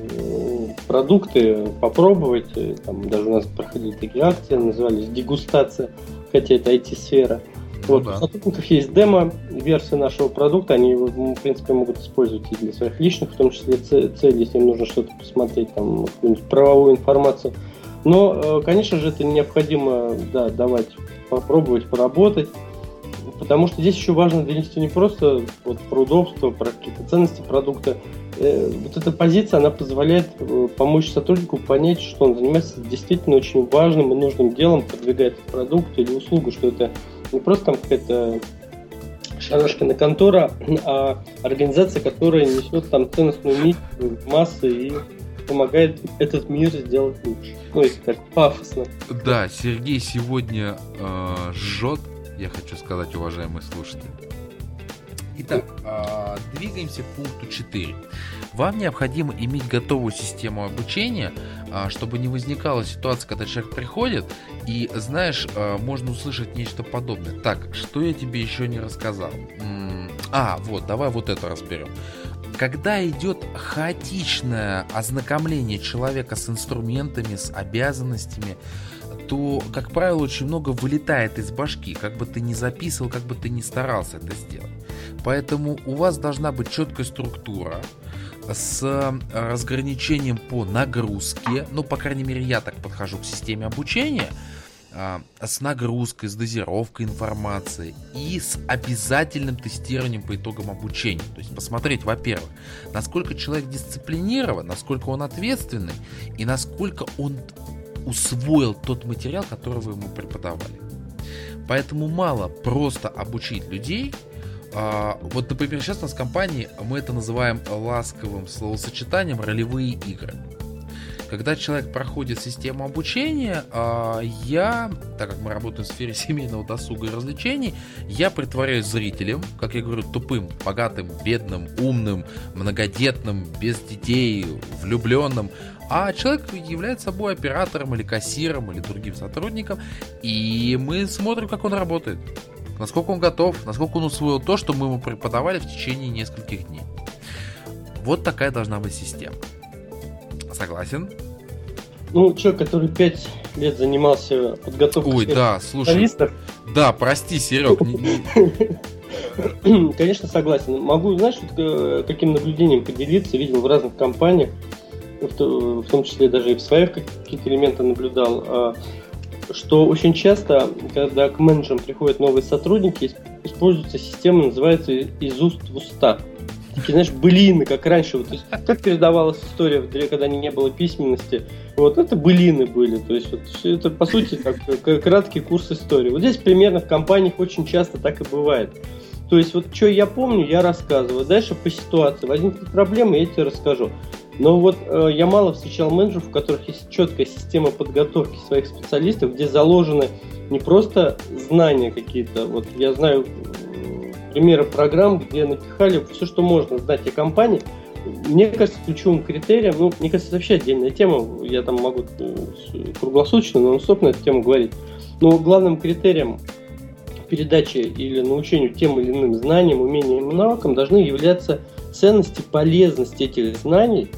продукты попробовать. Э, там даже у нас проходили такие акции, назывались дегустация, хотя это IT-сфера. Ну, вот, да. У сотрудников есть демо-версия нашего продукта, они его, в принципе, могут использовать и для своих личных, в том числе целей, если им нужно что-то посмотреть, там, какую-нибудь правовую информацию. Но, э, конечно же, это необходимо да, давать попробовать, поработать. Потому что здесь еще важно донести не просто вот про удобство, про какие-то ценности продукта. Э, вот эта позиция, она позволяет э, помочь сотруднику понять, что он занимается действительно очень важным и нужным делом, продвигает продукт или услугу, что это не просто там какая-то шарашкина контора, а организация, которая несет там ценностную миссию массы и помогает этот мир сделать лучше. Ну, если так пафосно. Да, Сергей сегодня э, жжет я хочу сказать, уважаемые слушатели. Итак, а, двигаемся к пункту 4. Вам необходимо иметь готовую систему обучения, а, чтобы не возникала ситуация, когда человек приходит и, знаешь, а, можно услышать нечто подобное. Так, что я тебе еще не рассказал? А, вот, давай вот это разберем. Когда идет хаотичное ознакомление человека с инструментами, с обязанностями, то, как правило, очень много вылетает из башки, как бы ты ни записывал, как бы ты ни старался это сделать. Поэтому у вас должна быть четкая структура с разграничением по нагрузке, ну, по крайней мере, я так подхожу к системе обучения, а, с нагрузкой, с дозировкой информации и с обязательным тестированием по итогам обучения. То есть посмотреть, во-первых, насколько человек дисциплинирован, насколько он ответственный и насколько он усвоил тот материал, который вы ему преподавали. Поэтому мало просто обучить людей. А, вот, например, сейчас у нас в компании мы это называем ласковым словосочетанием ролевые игры. когда человек проходит систему обучения, а, я, так как мы работаем в сфере семейного досуга и развлечений, я притворяюсь зрителем, как я говорю, тупым, богатым, бедным, умным, многодетным, без детей, влюбленным, а человек является собой оператором или кассиром или другим сотрудником, и мы смотрим, как он работает, насколько он готов, насколько он усвоил то, что мы ему преподавали в течение нескольких дней. Вот такая должна быть система. Согласен? Ну, человек, который пять лет занимался подготовкой Ой, да, слушай. Да, прости, Серег. Конечно, согласен. Могу, знаешь, э, каким наблюдением поделиться, видел в разных компаниях, в том числе даже и в своих какие-то элементы наблюдал, а, что очень часто, когда к менеджерам приходят новые сотрудники, используется система, называется из уст в уста такие, знаешь, былины, как раньше. Вот, то есть, как передавалась история, когда не было письменности. Вот это былины были. То есть, вот, это, по сути, как краткий курс истории. Вот здесь примерно в компаниях очень часто так и бывает. То есть, вот что я помню, я рассказываю. Дальше по ситуации возникнут проблемы, я тебе расскажу. Но вот э, я мало встречал менеджеров, у которых есть четкая система подготовки своих специалистов, где заложены не просто знания какие-то. Вот я знаю примеры программ, где напихали все, что можно знать о компании. Мне кажется, ключевым критерием, ну, мне кажется, это вообще отдельная тема, я там могу э, круглосуточно, но стоп на эту тему говорить. Но главным критерием передачи или научению тем или иным знаниям, умениям и навыкам должны являться ценности, полезность этих знаний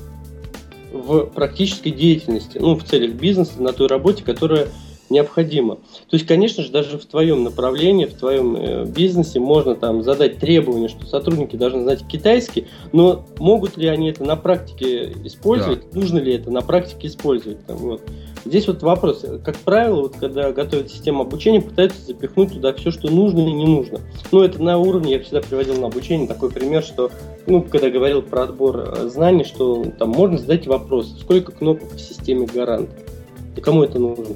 в практической деятельности, ну, в целях бизнеса, на той работе, которая необходимо. То есть, конечно же, даже в твоем направлении, в твоем э, бизнесе можно там задать требования, что сотрудники должны знать китайский, но могут ли они это на практике использовать, да. нужно ли это на практике использовать. Там, вот. Здесь вот вопрос, как правило, вот когда готовят систему обучения, пытаются запихнуть туда все, что нужно и не нужно. Ну, это на уровне, я всегда приводил на обучение такой пример, что, ну, когда говорил про отбор э, знаний, что там можно задать вопрос, сколько кнопок в системе гарант, и кому это нужно.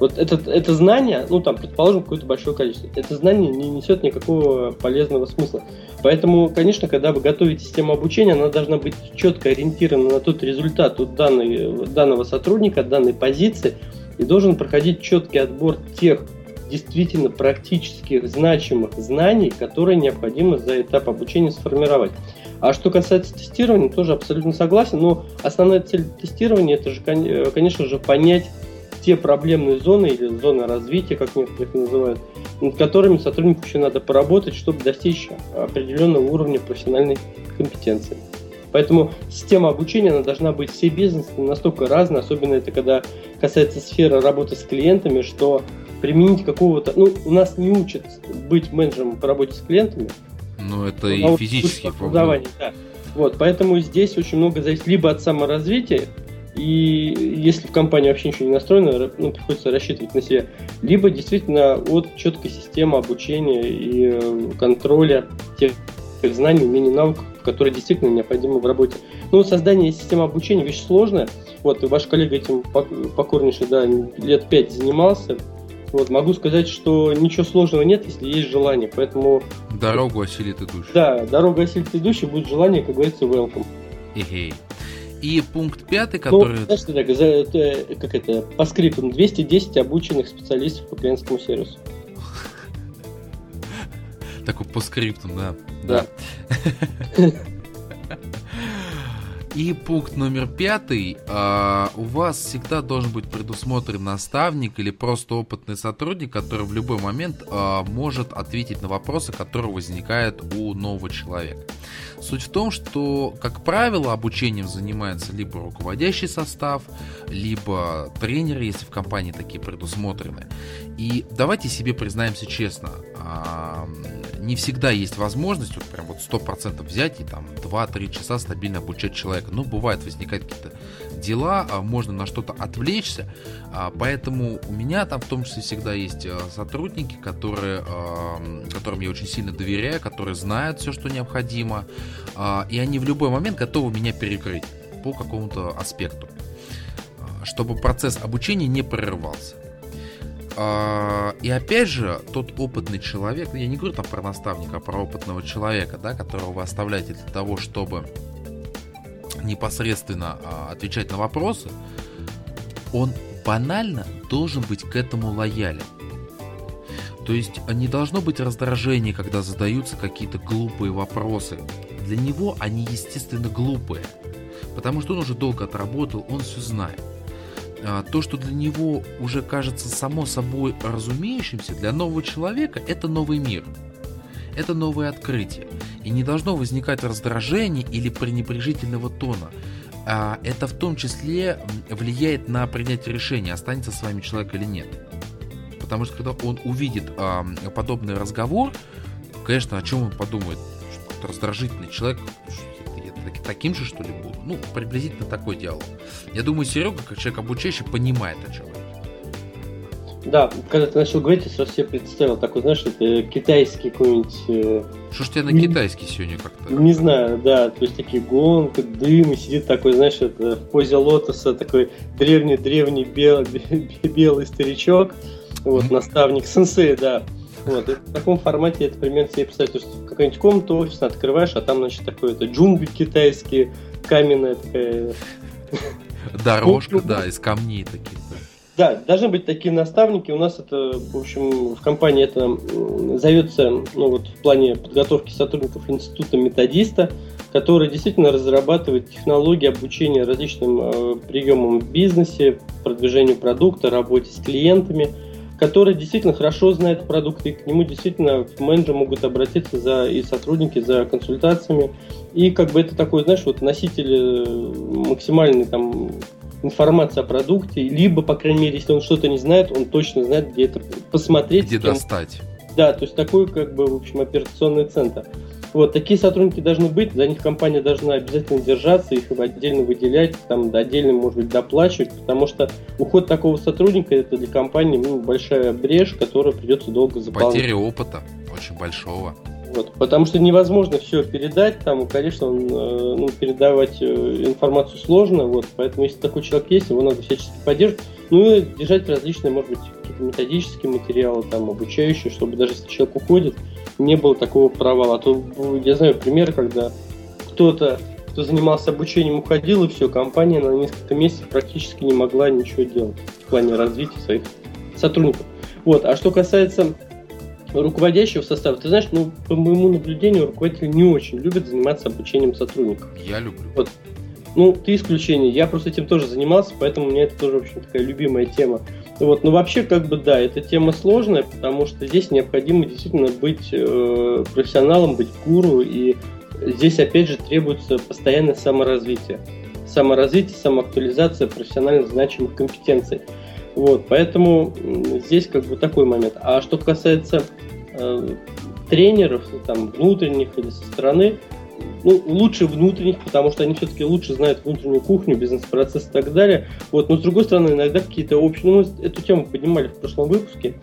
Вот это, это знание, ну там, предположим, какое-то большое количество, это знание не несет никакого полезного смысла. Поэтому, конечно, когда вы готовите систему обучения, она должна быть четко ориентирована на тот результат от данной, данного сотрудника, данной позиции, и должен проходить четкий отбор тех действительно практических, значимых знаний, которые необходимо за этап обучения сформировать. А что касается тестирования, тоже абсолютно согласен, но основная цель тестирования это же, конечно же, понять те проблемные зоны или зоны развития, как некоторых называют, над которыми сотруднику еще надо поработать, чтобы достичь определенного уровня профессиональной компетенции. Поэтому система обучения она должна быть все бизнесы настолько разная, особенно это когда касается сферы работы с клиентами, что применить какого-то... Ну, у нас не учат быть менеджером по работе с клиентами. Ну, это и вот физические проблемы. Да. Вот, поэтому здесь очень много зависит либо от саморазвития, и если в компании вообще ничего не настроено, ну, приходится рассчитывать на себя. Либо действительно от четкой системы обучения и э, контроля тех знаний, умений, навыков, которые действительно необходимы в работе. Ну, создание системы обучения вещь сложная. Вот, ваш коллега этим покорнейше, да, лет пять занимался. Вот, могу сказать, что ничего сложного нет, если есть желание, поэтому... Дорогу осилит идущий. Да, дорогу осилит идущий, будет желание, как говорится, welcome. Эгей. И пункт пятый, ну, который... Ну, знаешь, так, за, это, как это, по скриптам, 210 обученных специалистов по клиентскому сервису. Такой по скриптам, да. Да. И пункт номер пятый. А, у вас всегда должен быть предусмотрен наставник или просто опытный сотрудник, который в любой момент а, может ответить на вопросы, которые возникают у нового человека. Суть в том, что, как правило, обучением занимается либо руководящий состав, либо тренеры, если в компании такие предусмотрены. И давайте себе признаемся честно, а, не всегда есть возможность вот прям вот 100% взять и там 2-3 часа стабильно обучать человека. Ну, бывает, возникают какие-то дела, а можно на что-то отвлечься, а, поэтому у меня там в том числе всегда есть а, сотрудники, которые, которым я очень сильно доверяю, которые знают все, что необходимо, и они в любой момент готовы меня перекрыть по какому-то аспекту, чтобы процесс обучения не прерывался. И опять же, тот опытный человек, я не говорю там про наставника, а про опытного человека, да, которого вы оставляете для того, чтобы непосредственно а, отвечать на вопросы, он банально должен быть к этому лоялен. То есть не должно быть раздражения, когда задаются какие-то глупые вопросы. Для него они, естественно, глупые. Потому что он уже долго отработал, он все знает. А, то, что для него уже кажется само собой разумеющимся, для нового человека это новый мир. Это новое открытие. И не должно возникать раздражения или пренебрежительного тона. А это в том числе влияет на принятие решения, останется с вами человек или нет. Потому что когда он увидит подобный разговор, конечно, о чем он подумает? Что раздражительный человек, я таким же, что ли, буду? Ну, приблизительно такой диалог. Я думаю, Серега, как человек обучающий, понимает, о чем да, когда ты начал говорить, я сразу себе представил такой, знаешь, это китайский какой-нибудь... Что ж тебя на китайский сегодня как-то? Не знаю, да, то есть такие гонки, дым, и сидит такой, знаешь, это, в позе лотоса такой древний-древний белый, белый старичок, вот, наставник сенсей, да. Вот, и в таком формате это примерно себе представить, то есть какую-нибудь комнату офисно открываешь, а там, значит, такое это джунгли китайские, каменная такая... Дорожка, да, из камней таких. Да, должны быть такие наставники. У нас это, в общем, в компании это зовется, ну вот в плане подготовки сотрудников института методиста, который действительно разрабатывает технологии обучения различным э, приемам в бизнесе, продвижению продукта, работе с клиентами, который действительно хорошо знает продукты, и к нему действительно менеджеры могут обратиться за, и сотрудники за консультациями. И как бы это такой, знаешь, вот носитель э, максимальный там информация о продукте, либо, по крайней мере, если он что-то не знает, он точно знает, где это посмотреть. Где достать. Да, то есть такой, как бы, в общем, операционный центр. Вот, такие сотрудники должны быть, за них компания должна обязательно держаться, их отдельно выделять, там, отдельно, может быть, доплачивать, потому что уход такого сотрудника, это для компании ну, большая брешь, которую придется долго заполнять. Потеря опыта очень большого. Вот, потому что невозможно все передать, там, конечно, он, э, ну, передавать э, информацию сложно, вот, поэтому если такой человек есть, его надо всячески поддерживать, ну и держать различные, может быть, какие-то методические материалы, там, обучающие, чтобы даже если человек уходит, не было такого провала. А то, я знаю примеры, когда кто-то, кто занимался обучением, уходил, и все, компания на несколько месяцев практически не могла ничего делать в плане развития своих сотрудников. Вот, а что касается руководящего состава, ты знаешь, ну, по моему наблюдению, руководители не очень любят заниматься обучением сотрудников. Я люблю. Вот. Ну, ты исключение. Я просто этим тоже занимался, поэтому у меня это тоже, в общем, такая любимая тема. Вот, но вообще, как бы, да, эта тема сложная, потому что здесь необходимо действительно быть э, профессионалом, быть гуру, и здесь, опять же, требуется постоянное саморазвитие. Саморазвитие, самоактуализация профессионально значимых компетенций. Вот, поэтому здесь как бы такой момент. А что касается э, тренеров, там, внутренних или со стороны, ну, лучше внутренних, потому что они все-таки лучше знают внутреннюю кухню, бизнес-процесс и так далее. Вот, но с другой стороны, иногда какие-то общие... Ну, мы эту тему поднимали в прошлом выпуске,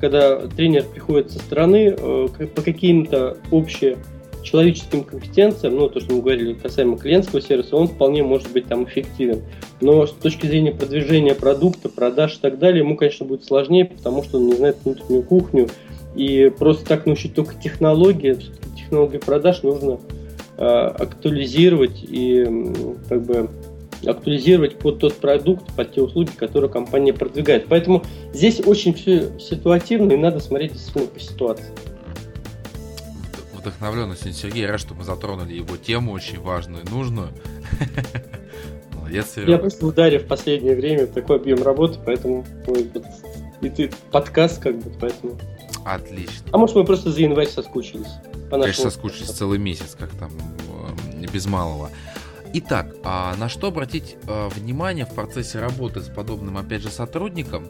когда тренер приходит со стороны э, по каким-то общим человеческим компетенциям, ну, то, что мы говорили касаемо клиентского сервиса, он вполне может быть там эффективен. Но с точки зрения продвижения продукта, продаж и так далее, ему, конечно, будет сложнее, потому что он не знает внутреннюю кухню. И просто так научить только технологии, технологии продаж нужно э, актуализировать и как бы актуализировать под тот продукт, под те услуги, которые компания продвигает. Поэтому здесь очень все ситуативно и надо смотреть действительно по ситуации вдохновленный сегодня Сергей. Рад, что мы затронули его тему очень важную и нужную. Молодец, Серега. Я просто ударив в последнее время такой объем работы, поэтому и ты подкаст как бы, поэтому... Отлично. А может мы просто за январь соскучились? Конечно, соскучились целый месяц, как там, э, без малого. Итак, а на что обратить а, внимание в процессе работы с подобным, опять же, сотрудником?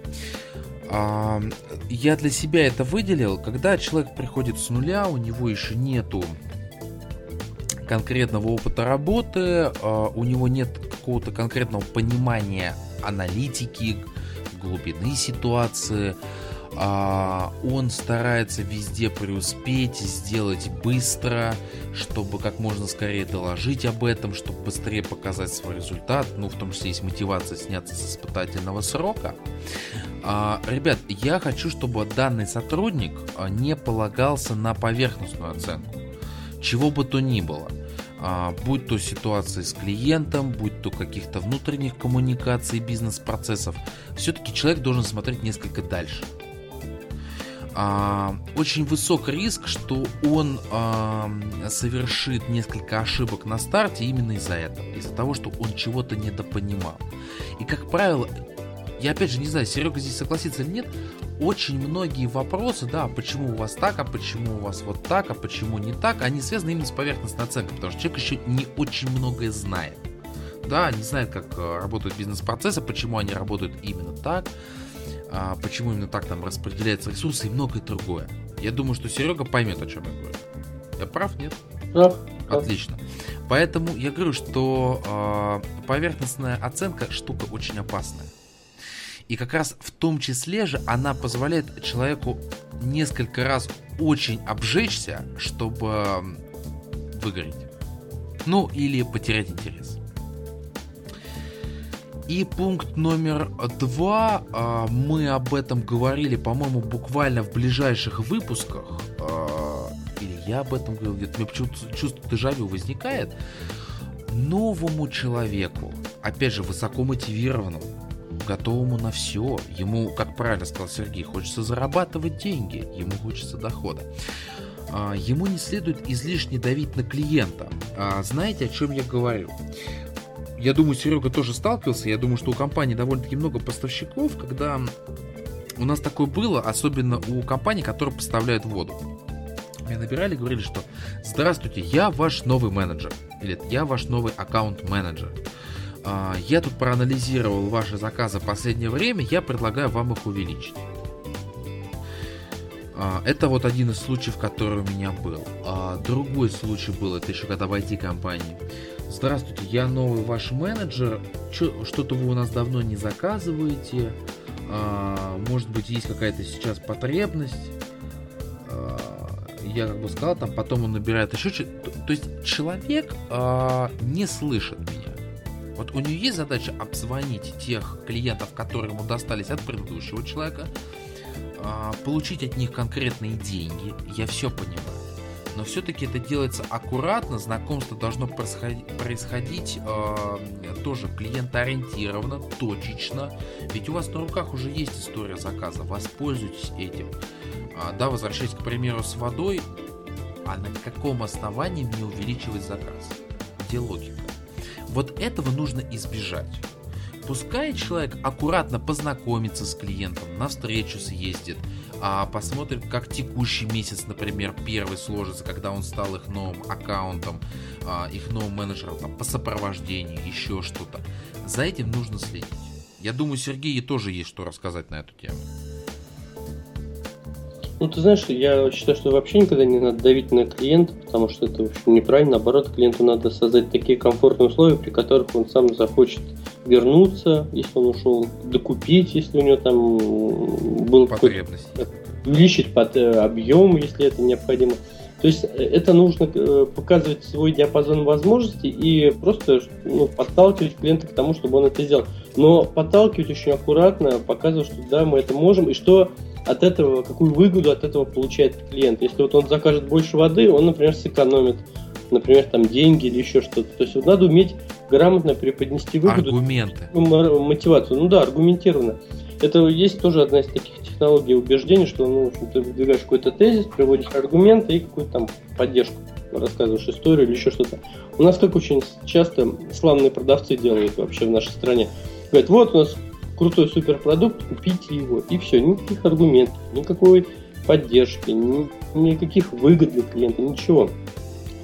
я для себя это выделил, когда человек приходит с нуля, у него еще нету конкретного опыта работы, а, у него нет какого-то конкретного понимания аналитики, глубины ситуации, а, он старается везде преуспеть, сделать быстро, чтобы как можно скорее доложить об этом, чтобы быстрее показать свой результат. Ну, в том числе есть мотивация сняться с испытательного срока. А, ребят, я хочу, чтобы данный сотрудник а, не полагался на поверхностную оценку. Чего бы то ни было. а, будь то ситуации с клиентом, будь то каких-то внутренних коммуникаций, бизнес-процессов, все-таки человек должен смотреть несколько дальше. А, очень высок риск, что он а, совершит несколько ошибок на старте именно из-за этого, из-за того, что он чего-то недопонимал. И, как правило, я опять же не знаю, Серега здесь согласится или нет, очень многие вопросы, да, почему у вас так, а почему у вас вот так, а почему не так, они связаны именно с поверхностной оценкой, потому что человек еще не очень многое знает. Да, не знает, как э, работают бизнес-процессы, почему они работают именно так, а, почему именно так там распределяются ресурсы и многое другое. Я думаю, что Серега поймет, о чем я говорю. Я прав, нет? Прав. Отлично. Поэтому я говорю, что э, поверхностная оценка штука очень опасная. И как раз в том числе же она позволяет человеку несколько раз очень обжечься, чтобы выгореть. Ну, или потерять интерес. И пункт номер два, а, мы об этом говорили, по-моему, буквально в ближайших выпусках, а, или я об этом говорил, где-то мне почему-то чувство дежавю возникает, новому человеку, опять же, высоко мотивированному, готовому на все. Ему, как правильно сказал Сергей, хочется зарабатывать деньги, ему хочется дохода. А, ему не следует излишне давить на клиента. Знаете, о чем я говорю? Я думаю, Серега тоже сталкивался. Я думаю, что у компании довольно-таки много поставщиков, когда у нас такое было, особенно у компаний, которые поставляют воду. Меня набирали, говорили, что «Здравствуйте, я ваш новый менеджер» или «Я ваш новый аккаунт-менеджер». А, я тут проанализировал ваши заказы в последнее время, я предлагаю вам их увеличить. А, это вот один из случаев, который у меня был. А, другой случай был, это еще когда в IT-компании. Здравствуйте, я новый ваш менеджер. Что-то вы у нас давно не заказываете. Может быть, есть какая-то сейчас потребность. Я как бы сказал, там потом он набирает еще. То есть человек не слышит меня. Вот у нее есть задача обзвонить тех клиентов, которые ему достались от предыдущего человека, а, получить от них конкретные деньги. Я все понимаю. Но все-таки это делается аккуратно, знакомство должно происходить, э, тоже клиентоориентированно, точечно. Ведь у вас на руках уже есть история заказа, воспользуйтесь этим. А, да, возвращаясь к примеру с водой, а на каком основании мне увеличивать заказ? Где логика? Вот этого нужно избежать. Пускай человек аккуратно познакомится с клиентом, на встречу съездит, а посмотрит, как текущий месяц, например, первый сложится, когда он стал их новым аккаунтом, а, их новым менеджером там, по сопровождению, еще что-то. За этим нужно следить. Я думаю, Сергею тоже есть что рассказать на эту тему. Ну, ты знаешь, я считаю, что вообще никогда не надо давить на клиента, потому что это, в общем, неправильно. Наоборот, клиенту надо создать такие комфортные условия, при которых он сам захочет вернуться, если он ушел, докупить, если у него там был потребность. Увеличить под э, объем, если это необходимо. То есть э, это нужно э, показывать свой диапазон возможностей и просто ну, подталкивать клиента к тому, чтобы он это сделал. Но подталкивать очень аккуратно, показывать, что да, мы это можем, и что от этого, какую выгоду от этого получает клиент. Если вот он закажет больше воды, он, например, сэкономит, например, там деньги или еще что-то. То есть вот надо уметь грамотно преподнести выгоду. Аргументы. Мотивацию. Ну да, аргументированно. Это есть тоже одна из таких технологий убеждений, что ну, в ты выдвигаешь какой-то тезис, приводишь аргументы и какую-то там поддержку рассказываешь историю или еще что-то. У нас как очень часто славные продавцы делают вообще в нашей стране. Говорят, вот у нас крутой суперпродукт, купите его. И все, никаких аргументов, никакой поддержки, ни, никаких выгод для клиента, ничего.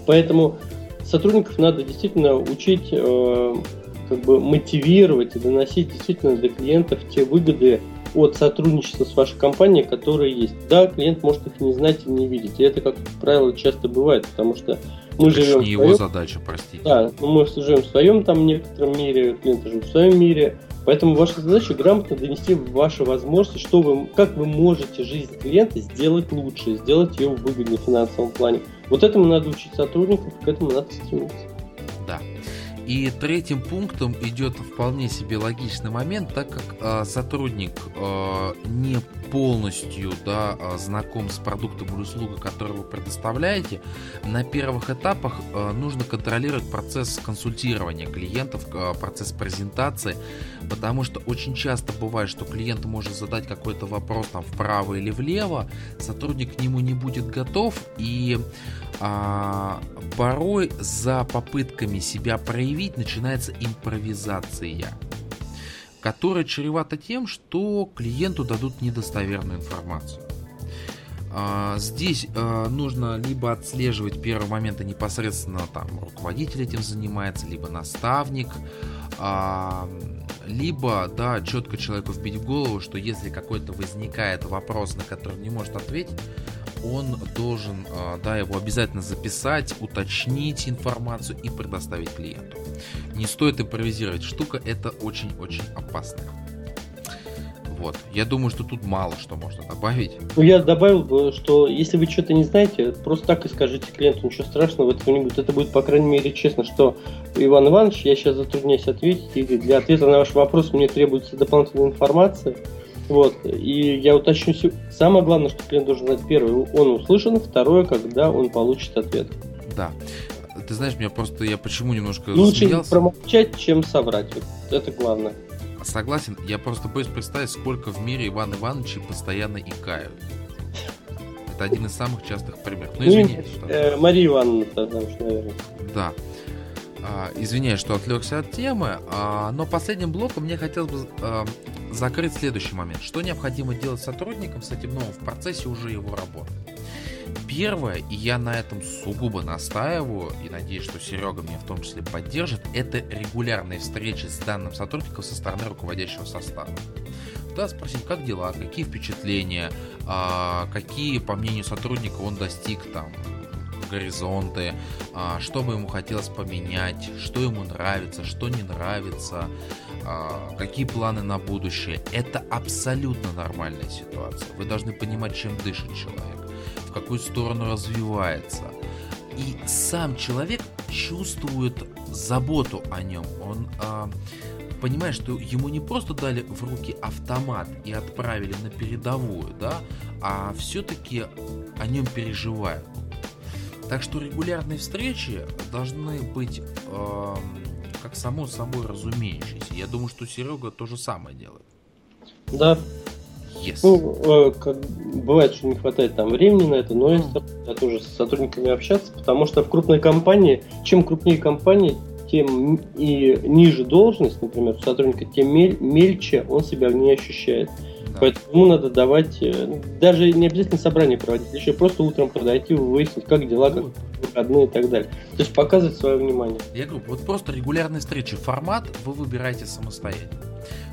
Поэтому сотрудников надо действительно учить, э, как бы мотивировать и доносить действительно для клиентов те выгоды от сотрудничества с вашей компанией, которые есть. Да, клиент может их не знать и не видеть. И это, как правило, часто бывает, потому что мы Точнее, живем... его своем... задача, простите. Да, мы живем в своем там некотором мире, клиенты живут в своем мире, Поэтому ваша задача грамотно донести ваши возможности, что вы, как вы можете жизнь клиента сделать лучше, сделать ее в выгоднее финансовом плане. Вот этому надо учить сотрудников, к этому надо стремиться. Да. И третьим пунктом идет вполне себе логичный момент, так как э, сотрудник э, не полностью да, знаком с продуктом или услугой, который вы предоставляете, на первых этапах э, нужно контролировать процесс консультирования клиентов, э, процесс презентации, потому что очень часто бывает, что клиент может задать какой-то вопрос там вправо или влево, сотрудник к нему не будет готов и а, порой за попытками себя проявить начинается импровизация, которая чревата тем, что клиенту дадут недостоверную информацию. А, здесь а, нужно либо отслеживать первые моменты непосредственно там руководитель этим занимается, либо наставник, а, либо, да, четко человеку вбить в голову, что если какой-то возникает вопрос, на который не может ответить, он должен, а, да, его обязательно записать, уточнить информацию и предоставить клиенту. Не стоит импровизировать. Штука это очень-очень опасная. Вот. Я думаю, что тут мало что можно добавить. Ну, я добавил бы, что если вы что-то не знаете, просто так и скажите клиенту, ничего страшного в этом не будет. Это будет, по крайней мере, честно, что Иван Иванович, я сейчас затрудняюсь ответить, и для ответа на ваш вопрос мне требуется дополнительная информация. Вот. И я уточню, самое главное, что клиент должен знать, первое, он услышан, второе, когда он получит ответ. Да. Ты знаешь, меня просто, я почему немножко Лучше засмеялся? промолчать, чем соврать. Вот это главное. Согласен, я просто боюсь представить, сколько в мире Иван Ивановичей постоянно икают. Это один из самых частых примеров. Ну, ну, что... Э, Мария Ивановна, потому что, наверное. Да. А, извиняюсь, что отвлекся от темы, а, но последним блоком мне хотелось бы а, закрыть следующий момент. Что необходимо делать сотрудникам с этим новым в процессе уже его работы? Первое, и я на этом сугубо настаиваю, и надеюсь, что Серега меня в том числе поддержит, это регулярные встречи с данным сотрудником со стороны руководящего состава. Да, спросить, как дела, какие впечатления, какие, по мнению сотрудника, он достиг там горизонты, а, что бы ему хотелось поменять, что ему нравится, что не нравится, а, какие планы на будущее. Это абсолютно нормальная ситуация. Вы должны понимать, чем дышит человек, в какую сторону развивается. И сам человек чувствует заботу о нем. Он а, понимает, что ему не просто дали в руки автомат и отправили на передовую, да, а все-таки о нем переживают. Так что регулярные встречи должны быть э, как само собой разумеющиеся. Я думаю, что Серега то же самое делает. Да. Yes. Ну, э, как, бывает, что не хватает там времени на это, но я тоже с сотрудниками общаться, потому что в крупной компании, чем крупнее компания, тем и ниже должность, например, у сотрудника, тем мель, мельче он себя в ней ощущает. Поэтому ему надо давать, э, даже не обязательно собрание проводить, еще просто утром подойти, выяснить, как дела, как выходные и так далее. То есть показывать свое внимание. Я говорю, вот просто регулярные встречи. Формат вы выбираете самостоятельно.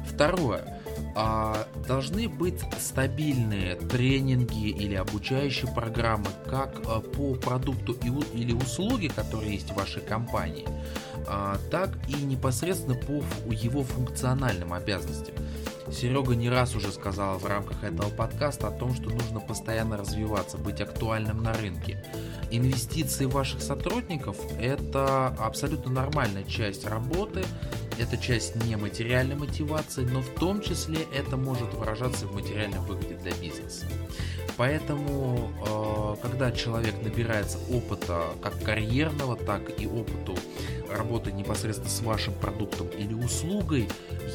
Второе. А, должны быть стабильные тренинги или обучающие программы как а, по продукту или услуге, которые есть в вашей компании, а, так и непосредственно по его функциональным обязанностям. Серега не раз уже сказал в рамках этого подкаста о том, что нужно постоянно развиваться, быть актуальным на рынке. Инвестиции ваших сотрудников – это абсолютно нормальная часть работы, это часть нематериальной мотивации, но в том числе это может выражаться в материальном выгоде для бизнеса. Поэтому, э, когда человек набирается опыта как карьерного, так и опыту работы непосредственно с вашим продуктом или услугой,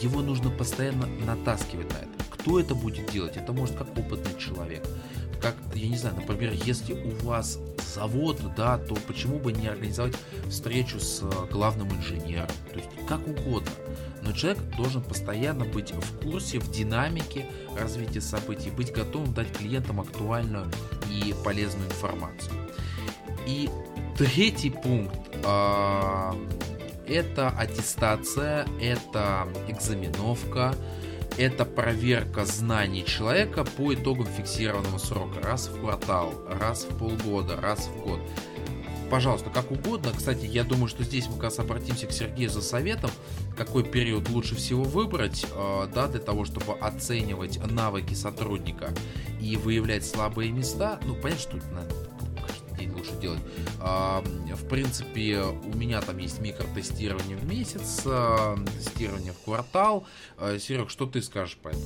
его нужно постоянно натаскивать на это. Кто это будет делать? Это может как опытный человек. Как, я не знаю, например, если у вас завод, да, то почему бы не организовать встречу с э, главным инженером? То есть как угодно. Но человек должен постоянно быть в курсе, в динамике развития событий, быть готовым дать клиентам актуальную и полезную информацию. И третий пункт э, это аттестация, это экзаменовка, это проверка знаний человека по итогам фиксированного срока. Раз в квартал, раз в полгода, раз в год. Пожалуйста, как угодно. Кстати, я думаю, что здесь мы как раз обратимся к Сергею за советом, какой период лучше всего выбрать, э, да, для того, чтобы оценивать навыки сотрудника и выявлять слабые места. Ну, понятно, что лучше делать. В принципе, у меня там есть микротестирование в месяц, а, тестирование в квартал. А, Серег, что ты скажешь по этому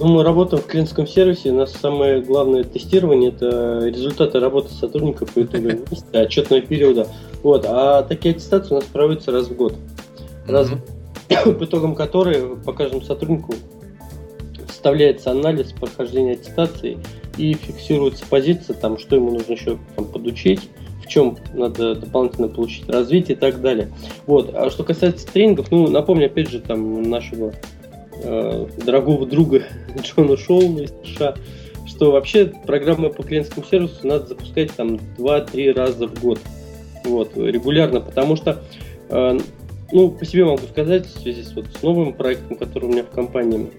Ну, мы работаем в клиентском сервисе. У нас самое главное тестирование – это результаты работы сотрудников по итогам месяца, отчетного периода. Вот. А такие аттестации у нас проводятся раз в год. Раз mm-hmm. по итогам которой по каждому сотруднику составляется анализ прохождения аттестации и фиксируется позиция, там, что ему нужно еще там, подучить, в чем надо дополнительно получить развитие и так далее. Вот. А что касается тренингов, ну, напомню, опять же, там, нашего э, дорогого друга Джона Шоуна из США, что вообще программы по клиентскому сервису надо запускать там 2-3 раза в год. Вот, регулярно, потому что э, ну, по себе могу сказать, в связи с, вот, с новым проектом, который у меня в компании,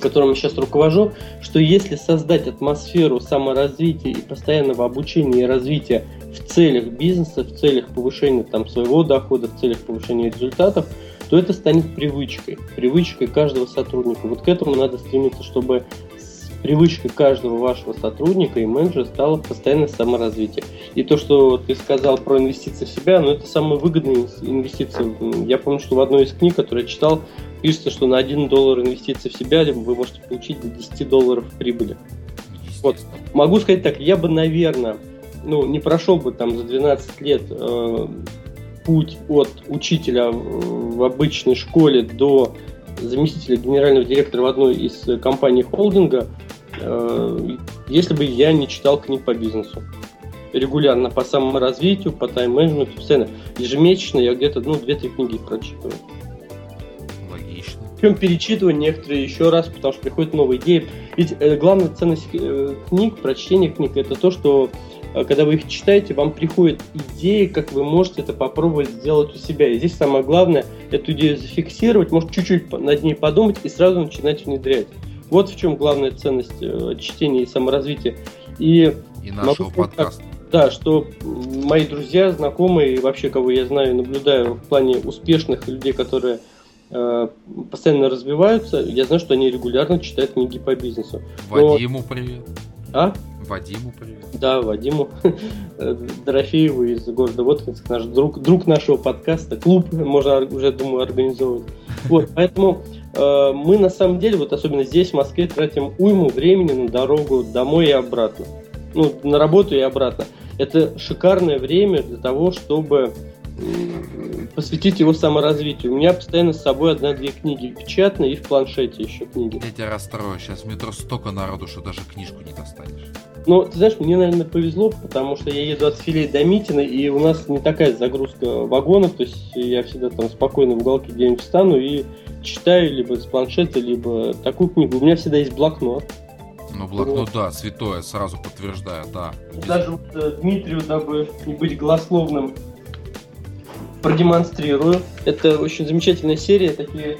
которым я сейчас руковожу, что если создать атмосферу саморазвития и постоянного обучения и развития в целях бизнеса, в целях повышения там, своего дохода, в целях повышения результатов, то это станет привычкой, привычкой каждого сотрудника. Вот к этому надо стремиться, чтобы привычкой каждого вашего сотрудника и менеджера стало постоянное саморазвитие. И то, что ты сказал про инвестиции в себя, ну это самые выгодные инвестиции. Я помню, что в одной из книг, которую я читал, пишется, что на 1 доллар инвестиции в себя вы можете получить до 10 долларов прибыли. Вот. Могу сказать так, я бы, наверное, ну, не прошел бы там за 12 лет э, путь от учителя в обычной школе до заместителя генерального директора в одной из компаний холдинга, э, если бы я не читал книг по бизнесу. Регулярно по саморазвитию, по тайм-менеджменту, постоянно. Ежемесячно я где-то, ну, две-три книги прочитываю. Причем перечитываю некоторые еще раз, потому что приходят новые идеи. Ведь э, главная ценность э, книг, прочтения книг, это то, что э, когда вы их читаете, вам приходят идеи, как вы можете это попробовать сделать у себя. И здесь самое главное эту идею зафиксировать, может чуть-чуть над ней подумать и сразу начинать внедрять. Вот в чем главная ценность э, чтения и саморазвития. И, и нашего подкаста. Да, что мои друзья, знакомые и вообще кого я знаю, наблюдаю в плане успешных людей, которые Э, постоянно развиваются. Я знаю, что они регулярно читают книги по бизнесу. Вадиму Но... привет. А? Вадиму привет. Да, Вадиму Дорофееву из города Воткинск, наш друг, друг нашего подкаста, клуб можно уже, думаю, организовывать. Вот, поэтому мы на самом деле, вот особенно здесь, в Москве, тратим уйму времени на дорогу домой и обратно. Ну, на работу и обратно. Это шикарное время для того, чтобы посвятить его саморазвитию. У меня постоянно с собой одна-две книги печатные и в планшете еще книги. Я тебя расстрою, сейчас в метро столько народу, что даже книжку не достанешь. Ну, ты знаешь, мне, наверное, повезло, потому что я еду от Филей до Митина, и у нас не такая загрузка вагонов, то есть я всегда там спокойно в уголке где-нибудь встану и читаю либо с планшета, либо такую книгу. У меня всегда есть блокнот. Ну, блокнот, вот. да, святое, сразу подтверждаю, да. Даже вот, э, Дмитрию, дабы не быть голословным, продемонстрирую. Это очень замечательная серия. Такие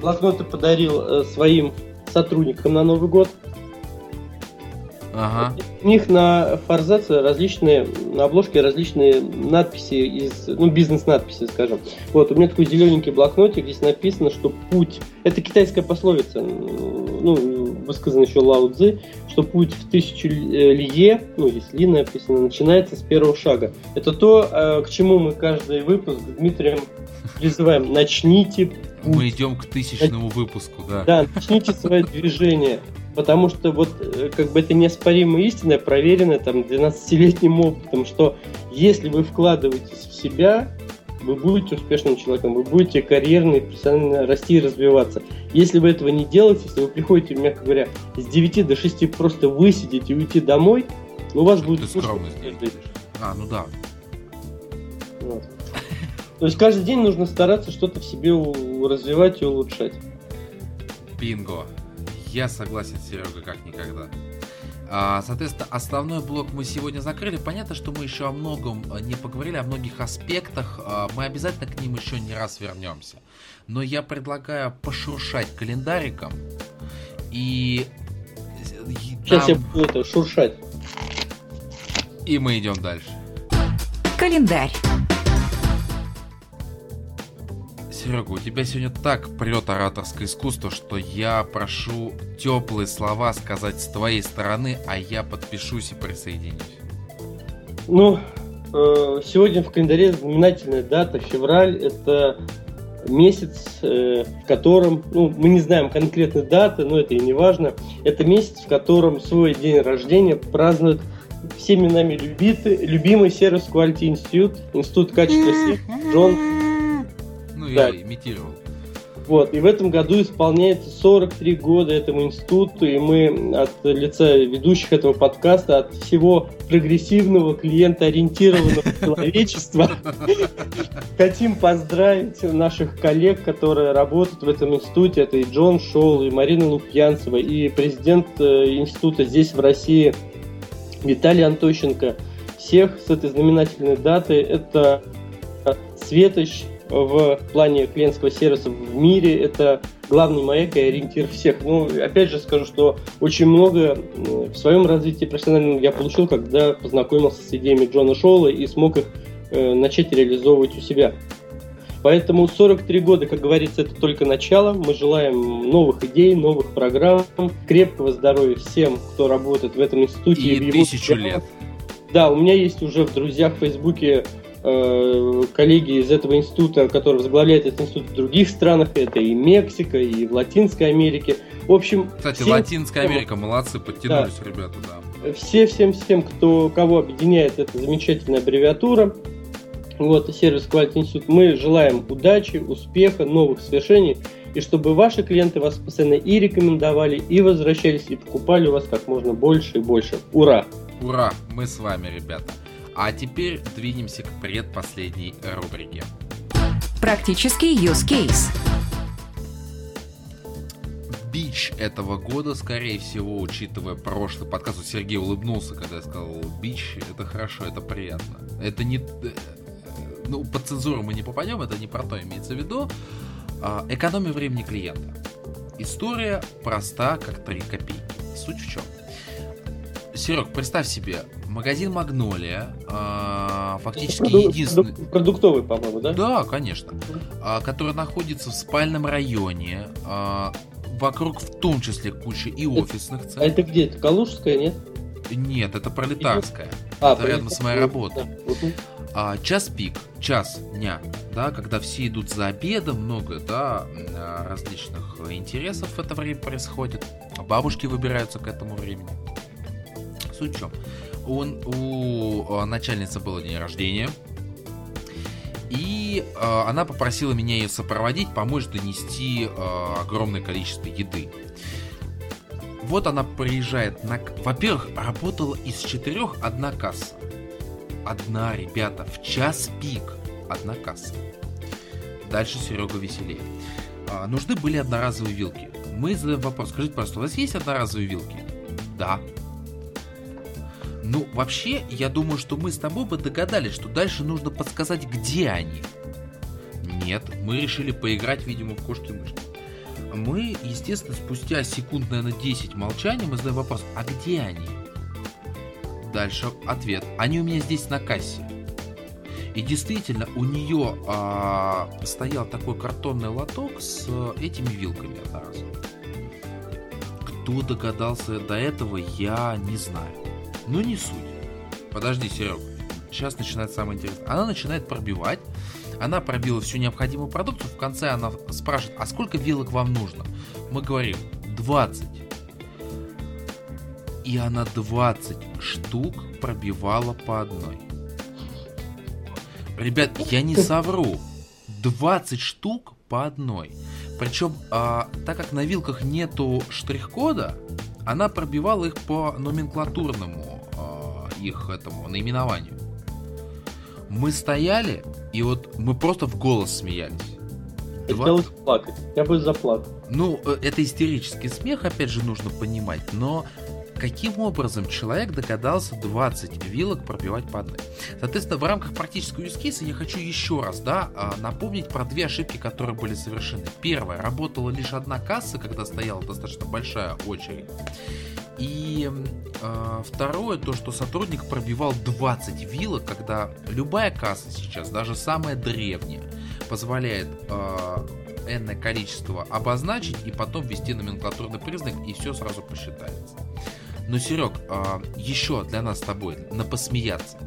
блокноты подарил э, своим сотрудникам на Новый год. Ага. У них на форзаце различные, на обложке различные надписи из, ну, бизнес-надписи, скажем. Вот, у меня такой зелененький блокнотик, здесь написано, что путь, это китайская пословица, ну, высказан еще Лао Цзи, что путь в тысячу э, лие, ну, здесь ли написано, начинается с первого шага. Это то, э, к чему мы каждый выпуск с Дмитрием призываем. Начните путь. Мы идем к тысячному выпуску, да. Да, начните свое движение. Потому что вот э, как бы это неоспоримая истина, проверенная там 12-летним опытом, что если вы вкладываетесь в себя, вы будете успешным человеком, вы будете карьерно и профессионально расти и развиваться. Если вы этого не делаете, если вы приходите, мягко говоря, с 9 до 6 просто высидеть и уйти домой, у вас будет... Ты скромность А, ну да. Вот. То есть каждый день нужно стараться что-то в себе развивать и улучшать. Бинго. Я согласен, Серега, как никогда. А, соответственно, основной блок мы сегодня закрыли. Понятно, что мы еще о многом э, не поговорили, о многих аспектах. А, мы обязательно к ним еще не раз вернемся. Но я предлагаю пошуршать календариком. И... Сейчас там... я буду это шуршать. И мы идем дальше. Календарь. Серега, у тебя сегодня так прет ораторское искусство, что я прошу теплые слова сказать с твоей стороны, а я подпишусь и присоединюсь. Ну, э, сегодня в календаре знаменательная дата, февраль, это месяц, э, в котором, ну, мы не знаем конкретной даты, но это и не важно, это месяц, в котором свой день рождения празднует всеми нами любитый, любимый сервис Quality Institute, Институт качества сеть, Джон. Я да. имитировал. Вот, и в этом году исполняется 43 года этому институту, и мы от лица ведущих этого подкаста, от всего прогрессивного, клиентоориентированного человечества хотим поздравить наших коллег, которые работают в этом институте. Это и Джон Шоу, и Марина Лукьянцева, и президент э, института здесь, в России, Виталий Антощенко. Всех с этой знаменательной датой. Это Светоч, в плане клиентского сервиса в мире. Это главный маяк и ориентир всех. Ну, опять же скажу, что очень много в своем развитии профессиональном я получил, когда познакомился с идеями Джона Шоула и смог их э, начать реализовывать у себя. Поэтому 43 года, как говорится, это только начало. Мы желаем новых идей, новых программ, крепкого здоровья всем, кто работает в этом институте. И, и тысячу лет. Да, у меня есть уже в друзьях в Фейсбуке коллеги из этого института, который возглавляет этот институт в других странах, это и Мексика, и в Латинской Америке. В общем, кстати, всем, Латинская Америка, молодцы, подтянулись да, ребята, да. Все, всем, всем, кто кого объединяет эта замечательная аббревиатура, вот сервис Quality Institute, мы желаем удачи, успеха, новых свершений, и чтобы ваши клиенты вас постоянно и рекомендовали, и возвращались, и покупали у вас как можно больше и больше. Ура! Ура! Мы с вами, ребята. А теперь двинемся к предпоследней рубрике. Практический use case. Бич этого года, скорее всего, учитывая прошлый подкаст, Сергей улыбнулся, когда я сказал бич, это хорошо, это приятно. Это не... Э, ну, под цензуру мы не попадем, это не про то имеется в виду. А, экономия времени клиента. История проста, как 3 копейки. Суть в чем? Серег, представь себе, магазин Магнолия, э, фактически Проду- единственный... Продуктовый, по-моему, да? Да, конечно. Э, который находится в спальном районе, э, вокруг в том числе куча и офисных центров. А это где? Это Калужская, нет? Нет, это Пролетарская. А, это рядом с моей работой. А, час пик, час дня, да, когда все идут за обедом, много, да, различных интересов в это время происходит. Бабушки выбираются к этому времени. Суть в чем? Он, у а, начальницы было день рождения, и э, она попросила меня ее сопроводить, помочь донести э, огромное количество еды. Вот она приезжает на... Во-первых, работала из четырех одна касса. Одна, ребята, в час пик одна касса. Дальше Серега веселее. А, нужны были одноразовые вилки. Мы задаем вопрос, скажите, пожалуйста, у вас есть одноразовые вилки? Да. Ну, вообще, я думаю, что мы с тобой бы догадались, что дальше нужно подсказать, где они. Нет, мы решили поиграть, видимо, в кошки-мышки. Мы, естественно, спустя секунд, наверное, 10 молчания, мы задаем вопрос, а где они? Дальше ответ. Они у меня здесь на кассе. И действительно, у нее а, стоял такой картонный лоток с этими вилками одноразовыми. Кто догадался до этого, я не знаю. Но не суть. Подожди, Серег. Сейчас начинается самое интересное. Она начинает пробивать. Она пробила всю необходимую продукцию. В конце она спрашивает, а сколько вилок вам нужно? Мы говорим, 20. И она 20 штук пробивала по одной. Ребят, я не совру. 20 штук по одной. Причем, а, так как на вилках нету штрих-кода, она пробивала их по номенклатурному э, их этому наименованию. Мы стояли, и вот мы просто в голос смеялись. Два... хотелось плакать. Я бы заплакал. Ну, э, это истерический смех, опять же, нужно понимать, но каким образом человек догадался 20 вилок пробивать по одной. Соответственно, в рамках практического use я хочу еще раз да, а, напомнить про две ошибки, которые были совершены. Первая, работала лишь одна касса, когда стояла достаточно большая очередь. И э, второе, то, что сотрудник пробивал 20 вилок, когда любая касса сейчас, даже самая древняя, позволяет э, энное количество обозначить и потом ввести номенклатурный признак, и все сразу посчитается. Но, Серег, а, еще для нас с тобой, на посмеяться.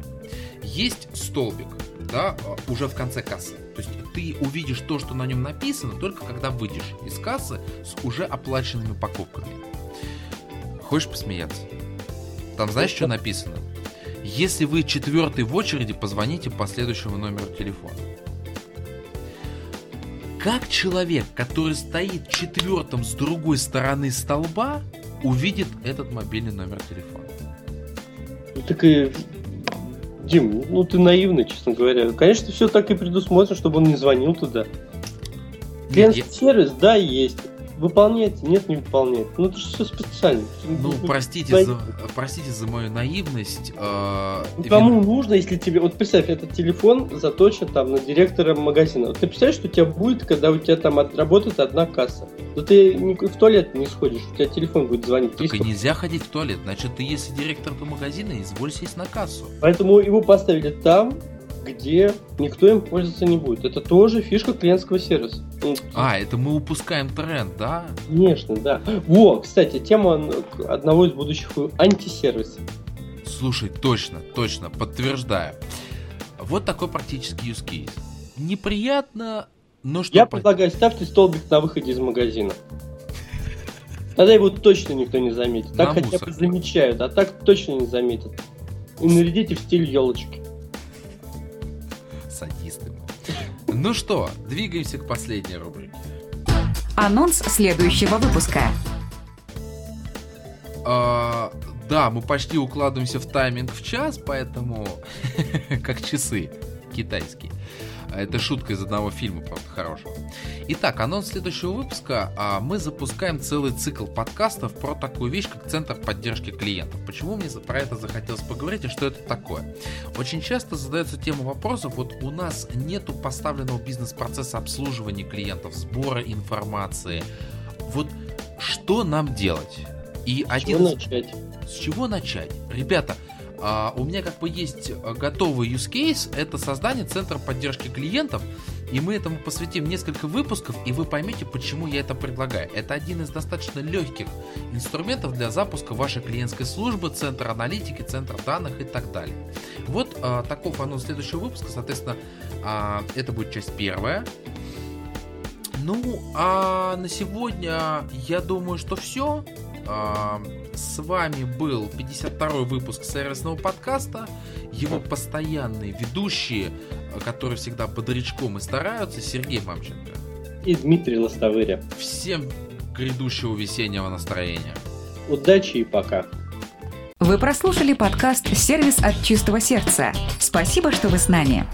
Есть столбик, да, а, уже в конце кассы. То есть ты увидишь то, что на нем написано, только когда выйдешь из кассы с уже оплаченными покупками. Хочешь посмеяться? Там знаешь, что написано? Если вы четвертый в очереди, позвоните по следующему номеру телефона. Как человек, который стоит четвертым с другой стороны столба, увидит этот мобильный номер телефона? Ну, так и Дим, ну ты наивный, честно говоря. Конечно, все так и предусмотрено, чтобы он не звонил туда. Клиентский сервис, да, есть. Выполняется, нет, не выполняет. Ну это же все специально. Ну, простите за, простите за мою наивность. Э, ну, кому вин... нужно, если тебе... Вот представь, этот телефон заточен там на директора магазина. Вот ты представляешь, что у тебя будет, когда у тебя там работает одна касса? Да ты в туалет не сходишь, у тебя телефон будет звонить. Только нельзя ходить в туалет. Значит, ты если директор магазина, изволь сесть на кассу. Поэтому его поставили там, где никто им пользоваться не будет. Это тоже фишка клиентского сервиса. Ну, а, это мы упускаем тренд, да? Конечно, да. Во, кстати, тема одного из будущих антисервисов. Слушай, точно, точно, подтверждаю. Вот такой практический use case. Неприятно, но что... Я предлагаю, ставьте столбик на выходе из магазина. Тогда его точно никто не заметит. Так на хотя мусор. бы замечают, а так точно не заметят. И нарядите в стиль елочки. Ну что, двигаемся к последней рубрике. Анонс следующего выпуска. А, да, мы почти укладываемся в тайминг в час, поэтому как часы китайские. Это шутка из одного фильма, правда, хорошего. Итак, анонс следующего выпуска. А, мы запускаем целый цикл подкастов про такую вещь, как Центр поддержки клиентов. Почему мне про это захотелось поговорить и что это такое? Очень часто задается тема вопросов, вот у нас нету поставленного бизнес-процесса обслуживания клиентов, сбора информации. Вот что нам делать? И с один... чего начать? С чего начать? Ребята, а, у меня как бы есть э, готовый use case, это создание центра поддержки клиентов, и мы этому посвятим несколько выпусков, и вы поймете, почему я это предлагаю. Это один из достаточно легких инструментов для запуска вашей клиентской службы, центра аналитики, центра данных и так далее. Вот а, таков анонс следующего выпуска, соответственно, а, это будет часть первая. Ну, а на сегодня я думаю, что все. А, с вами был 52-й выпуск сервисного подкаста. Его постоянные ведущие, которые всегда бодрячком и стараются, Сергей Мамченко. И Дмитрий Лостовыря. Всем грядущего весеннего настроения. Удачи и пока. Вы прослушали подкаст «Сервис от чистого сердца». Спасибо, что вы с нами.